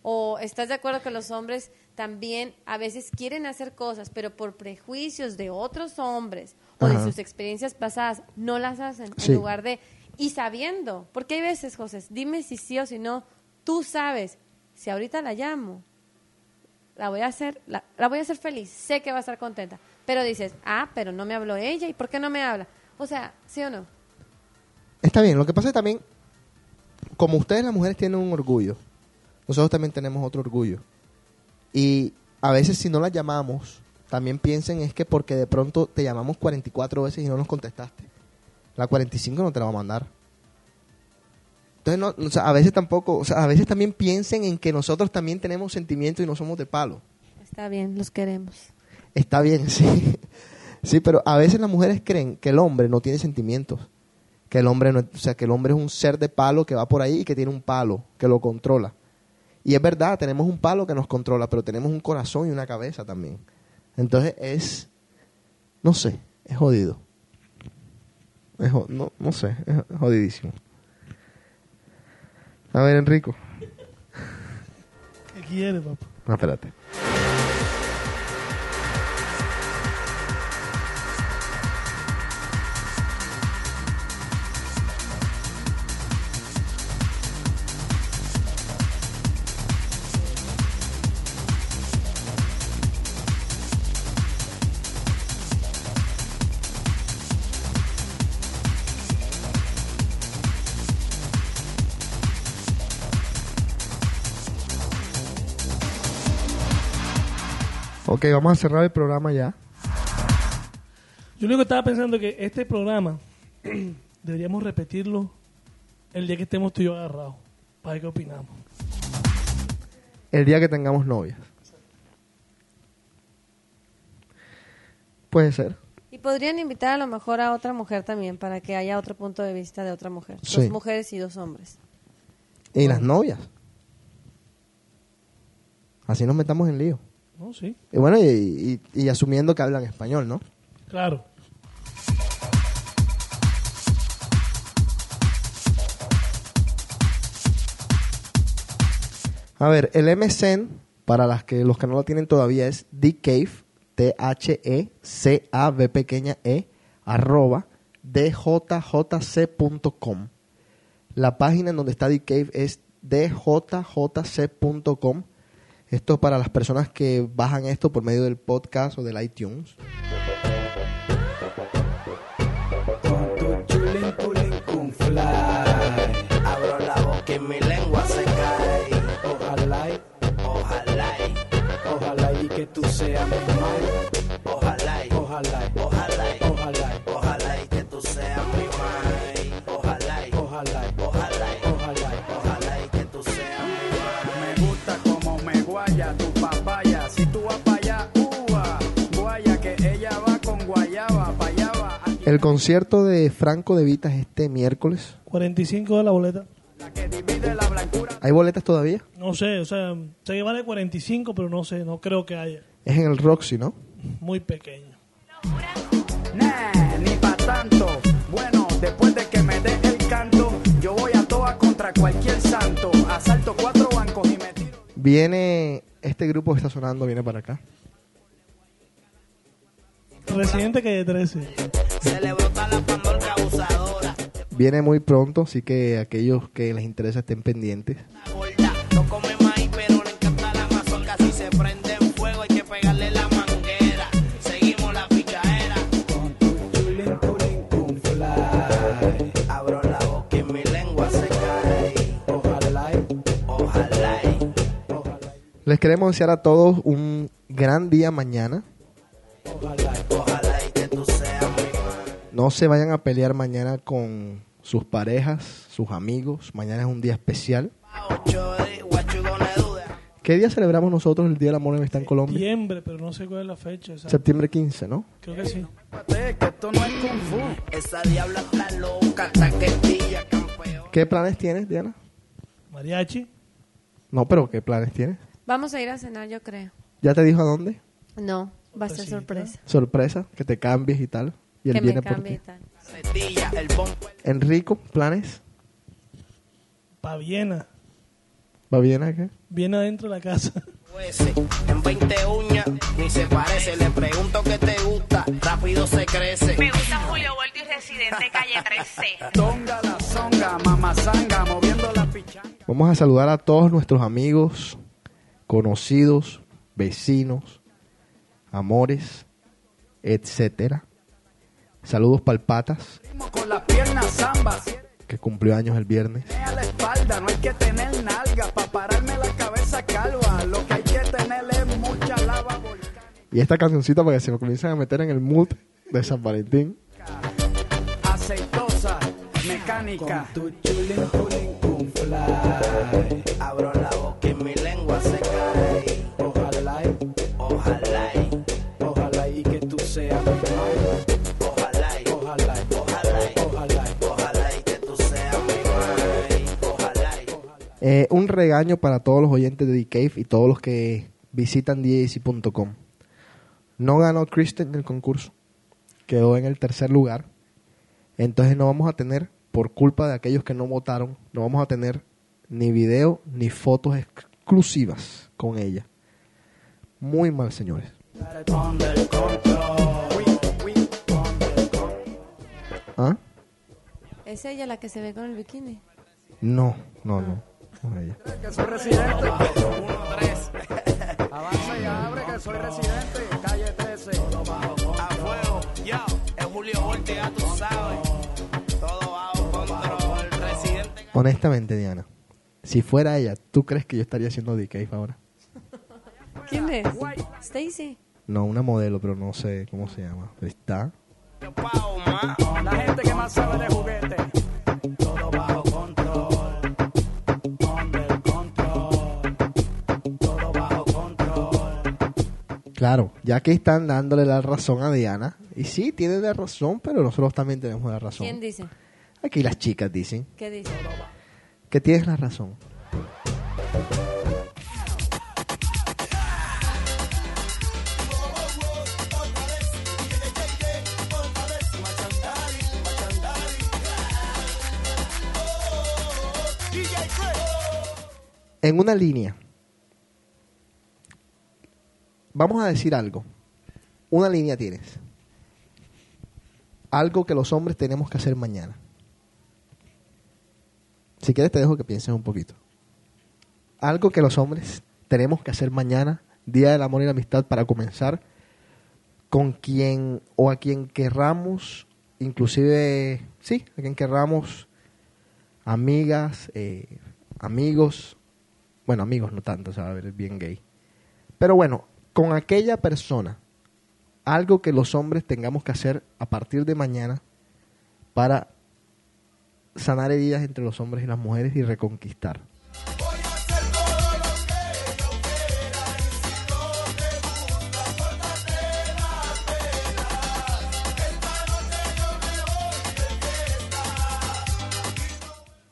S19: ¿O estás de acuerdo que los hombres también a veces quieren hacer cosas, pero por prejuicios de otros hombres o de sus experiencias pasadas no las hacen
S1: Sí.
S19: en lugar de... Y sabiendo, porque hay veces, José, dime si sí o si no, tú sabes, si ahorita la llamo, la voy a hacer, la, la voy a hacer feliz, sé que va a estar contenta, pero dices, ah, pero no me habló ella, ¿y por qué no me habla? O sea, ¿sí o no?
S1: Está bien, lo que pasa es también, como ustedes las mujeres tienen un orgullo, nosotros también tenemos otro orgullo. Y a veces si no las llamamos, también piensen es que porque de pronto te llamamos 44 veces y no nos contestaste. La 45 no te la va a mandar. Entonces, no, o sea, a veces tampoco, o sea, a veces también piensen en que nosotros también tenemos sentimientos y no somos de palo.
S19: Está bien, los queremos.
S1: Está bien, sí. Sí, pero a veces las mujeres creen que el hombre no tiene sentimientos. Que el hombre no, o sea, que el hombre es un ser de palo que va por ahí y que tiene un palo que lo controla. Y es verdad, tenemos un palo que nos controla, pero tenemos un corazón y una cabeza también. Entonces es no sé, es jodido. Es no, no sé, es jodidísimo. A ver, Enrico.
S21: ¿Qué quiere, papá?
S1: No, espérate. Ok, vamos a cerrar el programa ya.
S21: Yo lo único que estaba pensando es que este programa deberíamos repetirlo el día que estemos tú y yo agarrados. Para ver qué opinamos.
S1: El día que tengamos novias. Puede ser.
S19: Y podrían invitar a lo mejor a otra mujer también para que haya otro punto de vista de otra mujer.
S1: Sí.
S19: Dos mujeres y dos hombres.
S1: Y las novias. Así nos metamos en lío.
S21: No, sí.
S1: Y bueno, y, y- y asumiendo que hablan español, ¿no?
S21: Claro.
S1: A ver, el MSN, para las que, los que no lo tienen todavía, es dcave, T-H-E-C-A-B pequeña E, arroba, djjc.com. La página en donde está dcave es djjc.com. Esto es para las personas que bajan esto por medio del podcast o del iTunes. El concierto de Franco de Vita es este miércoles.
S21: 45 de la boleta.
S1: ¿Hay boletas todavía?
S21: No sé, o sea, sé que vale 45, pero no sé, no creo que haya.
S1: Es en el Roxy, ¿no?
S21: Muy pequeño.
S22: Nah, ni pa' tanto. Bueno, después de que me dé el canto, yo voy a toa contra cualquier santo. Asalto cuatro bancos y me tiro.
S1: Viene este grupo que está sonando viene para acá.
S21: Residente calle 13.
S1: Viene muy pronto, así que aquellos que les interesa estén pendientes.
S22: Casi se prende en fuego, hay que pegarle la manguera. Seguimos la pichadera. Con tu chulín, tulín, cum fly. Abro la boca y mi lengua se cae. Ojalá, y- ojalá. y-
S1: Les queremos desear a todos un gran día mañana. No se vayan a pelear mañana con sus parejas, sus amigos. Mañana es un día especial. ¿Qué día celebramos nosotros el Día del Amor en Amistad en Colombia?
S21: Septiembre, pero no sé cuál es la fecha.
S1: Septiembre 15, ¿no?
S21: Creo que sí.
S1: ¿Qué planes tienes, Diana?
S21: Mariachi.
S1: No, pero ¿qué planes tienes?
S19: Vamos a ir a cenar, yo creo.
S1: ¿Ya te dijo a dónde?
S19: No, va a ser sorpresa.
S1: Sorpresa, que te cambies y tal. Y él
S19: que me
S1: viene por
S19: cambie y
S1: ti.
S19: tal.
S1: Enrico, ¿planes?
S21: Pa' Viena.
S1: ¿Va bien acá?
S21: Viene adentro de la casa.
S22: En 20 uñas, ni se parece. Le pregunto qué te gusta, rápido se crece.
S5: Me gusta Julio Vuelto y Residente Calle 13.
S22: Tonga la zonga, mamazanga, moviendo la pichanga.
S1: Vamos a saludar a todos nuestros amigos, conocidos, vecinos, amores, etcétera. Saludos palpatas,
S22: Con las piernas zambas,
S1: que cumplió años el viernes. Y esta cancioncita para que se me comiencen a meter en el mood de San Valentín.
S22: aceitosa, mecánica. Con tu chulín, chulín,
S1: Eh, un regaño para todos los oyentes de The Cave y todos los que visitan DJC.com. No ganó Kristen en el concurso. Quedó en el tercer lugar. Entonces no vamos a tener, por culpa de aquellos que no votaron, no vamos a tener ni video ni fotos exclusivas con ella. Muy mal, señores. ¿Ah?
S19: ¿Es ella la que se ve con el bikini?
S1: No, no, no.
S22: Que soy residente. 1-3. Avanza y abre que soy residente. Calle 13. A fuego. Yo, es Julio Volti, ya tú sabes. Todo bajo control. Residente.
S1: Honestamente, Diana, si fuera ella, ¿tú crees que yo estaría haciendo Cave ahora?
S19: ¿Quién es? Stacy.
S1: No, una modelo, pero no sé cómo se llama. Está.
S22: La gente que más sabe de juguete.
S1: Claro, ya que están dándole la razón a Diana, y sí, tiene la razón, pero nosotros también tenemos la razón.
S19: ¿Quién dice?
S1: Aquí las chicas dicen
S19: ¿Qué dice?
S1: que tienes la razón. En una línea, vamos a decir algo. Una línea tienes. Algo que los hombres tenemos que hacer mañana. Si quieres te dejo que pienses un poquito. Algo que los hombres tenemos que hacer mañana, Día del Amor y la Amistad, para comenzar con quien o a quien querramos, inclusive, sí, a quien querramos, amigas, eh, amigos, bueno, amigos no tanto, o a ver, es bien gay. Pero bueno, con aquella persona, algo que los hombres tengamos que hacer a partir de mañana para sanar heridas entre los hombres y las mujeres y reconquistar.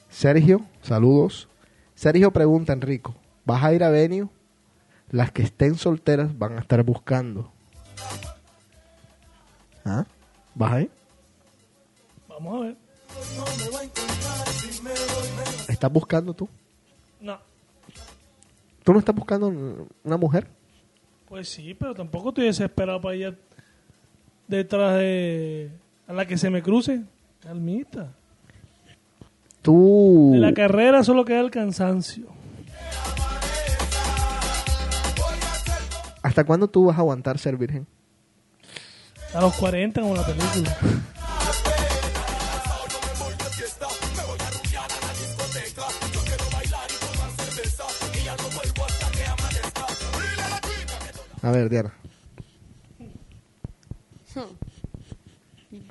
S1: Sergio, saludos. Sergio pregunta, Enrico, ¿vas a ir a Venio? Las que estén solteras van a estar buscando. ¿Ah? ¿Vas a ir?
S21: Vamos a ver.
S1: ¿Estás buscando tú?
S21: No.
S1: ¿Tú no estás buscando una mujer?
S21: Pues sí, pero tampoco estoy desesperado para ir detrás de a la que se me cruce. Calmita.
S1: Tú...
S21: De la carrera solo queda el cansancio.
S1: ¿Hasta cuándo tú vas a aguantar ser virgen?
S21: A los 40 como la película.
S1: A ver, Diana.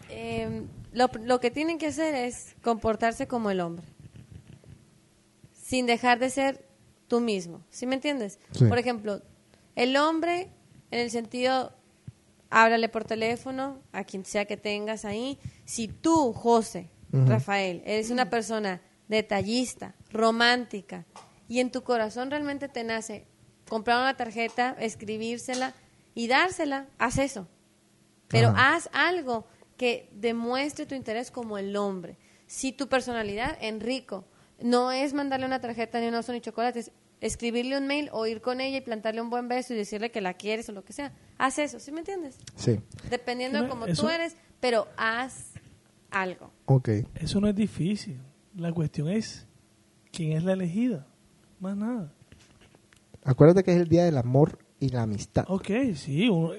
S19: Eh, lo, lo que tienen que hacer es comportarse como el hombre. Sin dejar de ser tú mismo. ¿Sí me entiendes?
S23: Sí.
S19: Por ejemplo, el hombre, en el sentido, háblale por teléfono a quien sea que tengas ahí. Si tú, José. Rafael, eres una persona detallista, romántica, y en tu corazón realmente te nace comprar una tarjeta, escribírsela y dársela, haz eso. Pero
S23: Ajá.
S19: haz algo que demuestre tu interés como el hombre. Si tu personalidad, Enrico, no es mandarle una tarjeta ni un oso ni chocolates, escribirle un mail o ir con ella y plantarle un buen beso y decirle que la quieres o lo que sea. Haz eso, ¿sí me entiendes?
S1: Sí.
S19: Dependiendo de cómo
S21: eso-
S19: tú eres, pero haz algo.
S1: Ok.
S21: Eso no es difícil. La cuestión es quién es la elegida. Más nada.
S1: Acuérdate que es el día del amor y la amistad.
S21: Ok, sí. uno-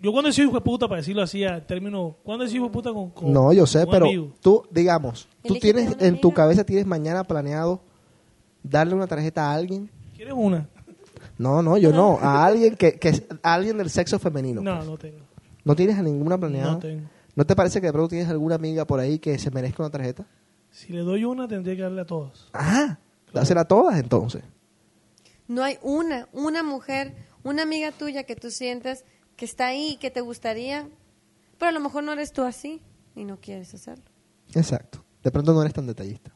S21: yo cuando he sido hijo de puta, para decirlo así, a término, ¿cuándo he sido hijo de puta con, con
S1: No, yo sé, pero
S21: amigo?
S1: tú, digamos, tú tienes en tu cabeza tienes mañana planeado darle una tarjeta a alguien.
S21: ¿Quieres una?
S1: No, no, yo no, a alguien que, que a alguien del sexo femenino.
S21: No, no tengo.
S1: ¿No tienes a ninguna planeada?
S21: No tengo.
S1: ¿No te parece que de pronto tienes alguna amiga por ahí que se merezca una tarjeta?
S21: Si le doy una, tendría que darle a todas.
S1: Ah, dásela a todas entonces.
S19: No hay una, una mujer, una amiga tuya que tú sientas que está ahí y que te gustaría, pero a lo mejor no eres tú así y no quieres hacerlo.
S1: Exacto. De pronto no eres tan detallista.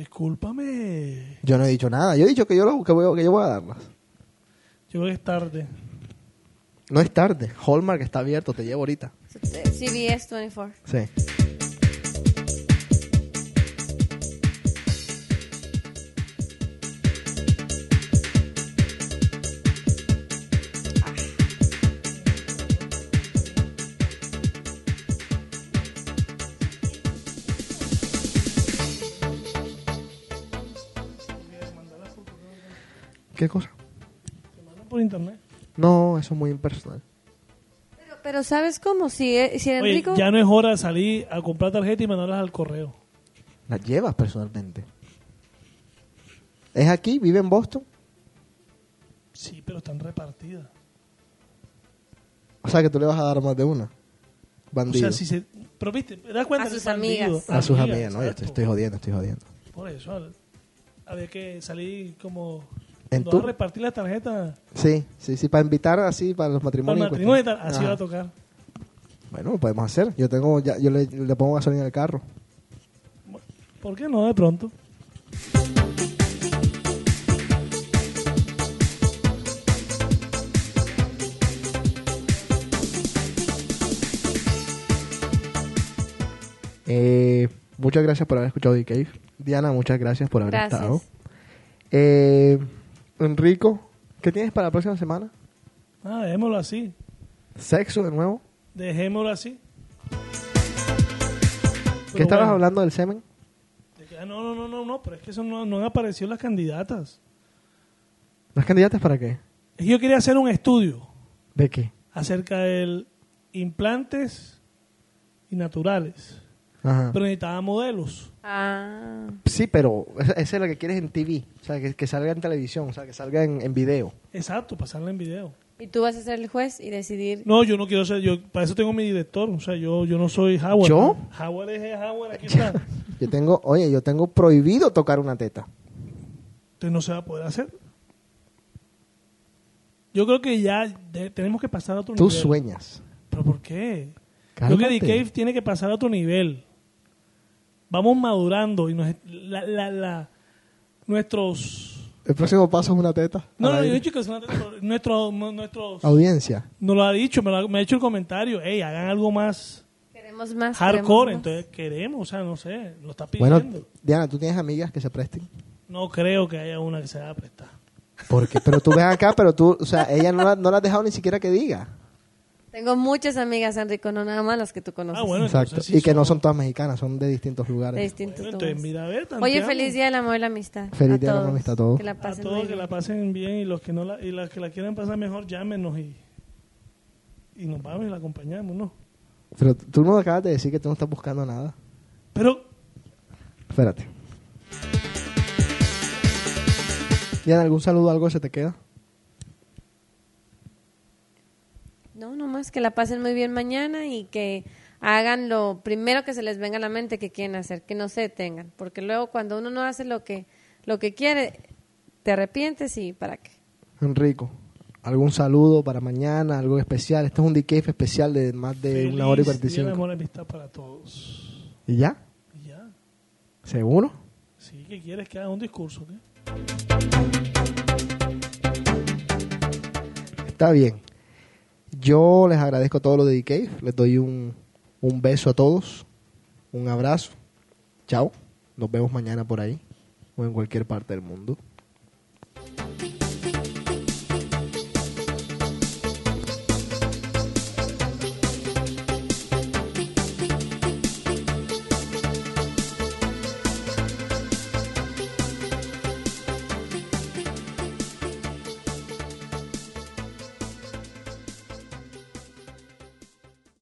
S21: Discúlpame.
S1: Yo no he dicho nada. Yo he dicho que yo, lo, que voy, que yo voy a darlas.
S21: Yo creo que es tarde.
S1: No es tarde. Hallmark está abierto. Te llevo ahorita.
S19: CBS 24.
S1: Sí. ¿Qué cosa?
S21: Por internet.
S1: No, eso es muy impersonal.
S19: Pero, pero ¿sabes cómo? Si, eh, si
S21: Oye,
S19: Enrico...
S21: ya no es hora de salir a comprar tarjeta y mandarlas al correo.
S1: Las llevas personalmente. ¿Es aquí? ¿Vive en Boston?
S21: Sí, pero están repartidas.
S1: O sea que tú le vas a dar más de una.
S21: O
S1: Bandido.
S21: sea, si se... Pero viste, ¿te das cuenta?
S19: A sus
S21: Bandido.
S19: amigas.
S1: a sus
S21: Amigas,
S1: amigas, no, yo te
S21: exacto.
S1: estoy jodiendo, estoy jodiendo.
S21: Por eso, había que salir como...
S1: ¿En
S21: a repartir las tarjetas
S1: Sí, sí, sí, para invitar así para los
S21: para el
S1: matrimonios. y
S21: matrimonio y tal, así
S1: Ajá.
S21: va a tocar.
S1: Bueno, lo podemos hacer. Yo tengo, ya, yo le, le pongo gasolina al carro.
S21: ¿Por qué no de pronto?
S1: Eh, muchas gracias por haber escuchado Cave. Diana, muchas gracias por haber
S19: Gracias.
S1: estado. Eh, Enrico, ¿qué tienes para la próxima semana?
S21: Ah, dejémoslo así.
S1: ¿Sexo de nuevo?
S21: Dejémoslo así.
S1: ¿Qué
S21: Pero
S1: estabas
S21: bueno,
S1: hablando del semen?
S21: ah, no, no, no, no, no, pero es que eso no, no han aparecido las candidatas.
S1: ¿Las candidatas para qué?
S21: Es que Yo quería hacer un estudio
S1: ¿De qué?
S21: acerca de implantes y naturales,
S1: Ajá.
S21: pero necesitaba modelos.
S19: Ah,
S1: Sí, pero esa es la que quieres en TV. O sea, que, que salga en televisión, o sea, que salga en, en video.
S21: Exacto, pasarla en video.
S19: y tú vas a ser el juez y decidir...
S21: No, yo no quiero ser, yo para eso tengo mi director, o sea, yo, yo no soy Howard.
S1: ¿Yo?
S21: Howard es Howard, aquí está.
S1: Yo tengo, oye, yo tengo prohibido tocar una teta.
S21: Entonces no se va a poder hacer. Yo creo que ya de- tenemos que pasar a otro
S1: Tú
S21: nivel.
S1: sueñas.
S21: ¿Pero por qué? Creo que Cave tiene que pasar a otro nivel. Vamos madurando y nos, la, la, la- nuestros...
S1: El próximo paso es una teta.
S21: No, no, yo he dicho que son nuestros, nuestros
S1: Audiencia.
S21: nos lo ha dicho, me, lo ha, me ha hecho el comentario, hey, hagan algo más
S19: Queremos más.
S21: hardcore,
S19: queremos más.
S21: entonces queremos, o sea, no sé, lo está pidiendo.
S1: Bueno, Diana, ¿tú tienes amigas que se presten?
S21: No creo que haya una que se va a prestar.
S1: Porque, pero tú ves acá, pero tú, o sea, ella no la, no la has dejado ni siquiera que diga.
S19: Tengo muchas amigas, Enrico, no nada más las que tú conoces.
S1: Exacto. y que no son todas mexicanas, son de distintos lugares.
S19: De distintos
S21: Entonces, ve,
S19: Oye, feliz día del amor y la amistad.
S1: Feliz
S19: A
S1: día del amor y la
S19: todos.
S1: amistad a todos.
S19: Que la
S21: A
S19: pasen
S21: todos
S19: muy
S21: que
S19: bien.
S21: la pasen bien y los que no la, y las que la quieran pasar mejor, llámenos y, y nos vamos y la acompañamos, ¿no?
S1: Pero tú no acabas de decir que tú no estás buscando nada.
S21: Pero
S1: Espérate. Diana, ¿algún saludo, algo se te queda?
S19: No, nomás que la pasen muy bien mañana y que hagan lo primero que se les venga a la mente que quieren hacer, que no se detengan, porque luego cuando uno no hace lo que lo que quiere, te arrepientes y para qué.
S1: Enrico, ¿algún saludo para mañana, algo especial? Este es un DKF especial de más de una hora y
S21: feliz día
S1: 45.
S21: del amor y amistad para todos.
S1: ¿Y ya?
S21: Y ya.
S1: ¿Seguro?
S21: Sí, ¿qué quieres que haga un discurso? ¿qué?
S1: Está bien yo les agradezco a todos los de Les doy un, un beso a todos. Un abrazo. Chao. Nos vemos mañana por ahí o en cualquier parte del mundo.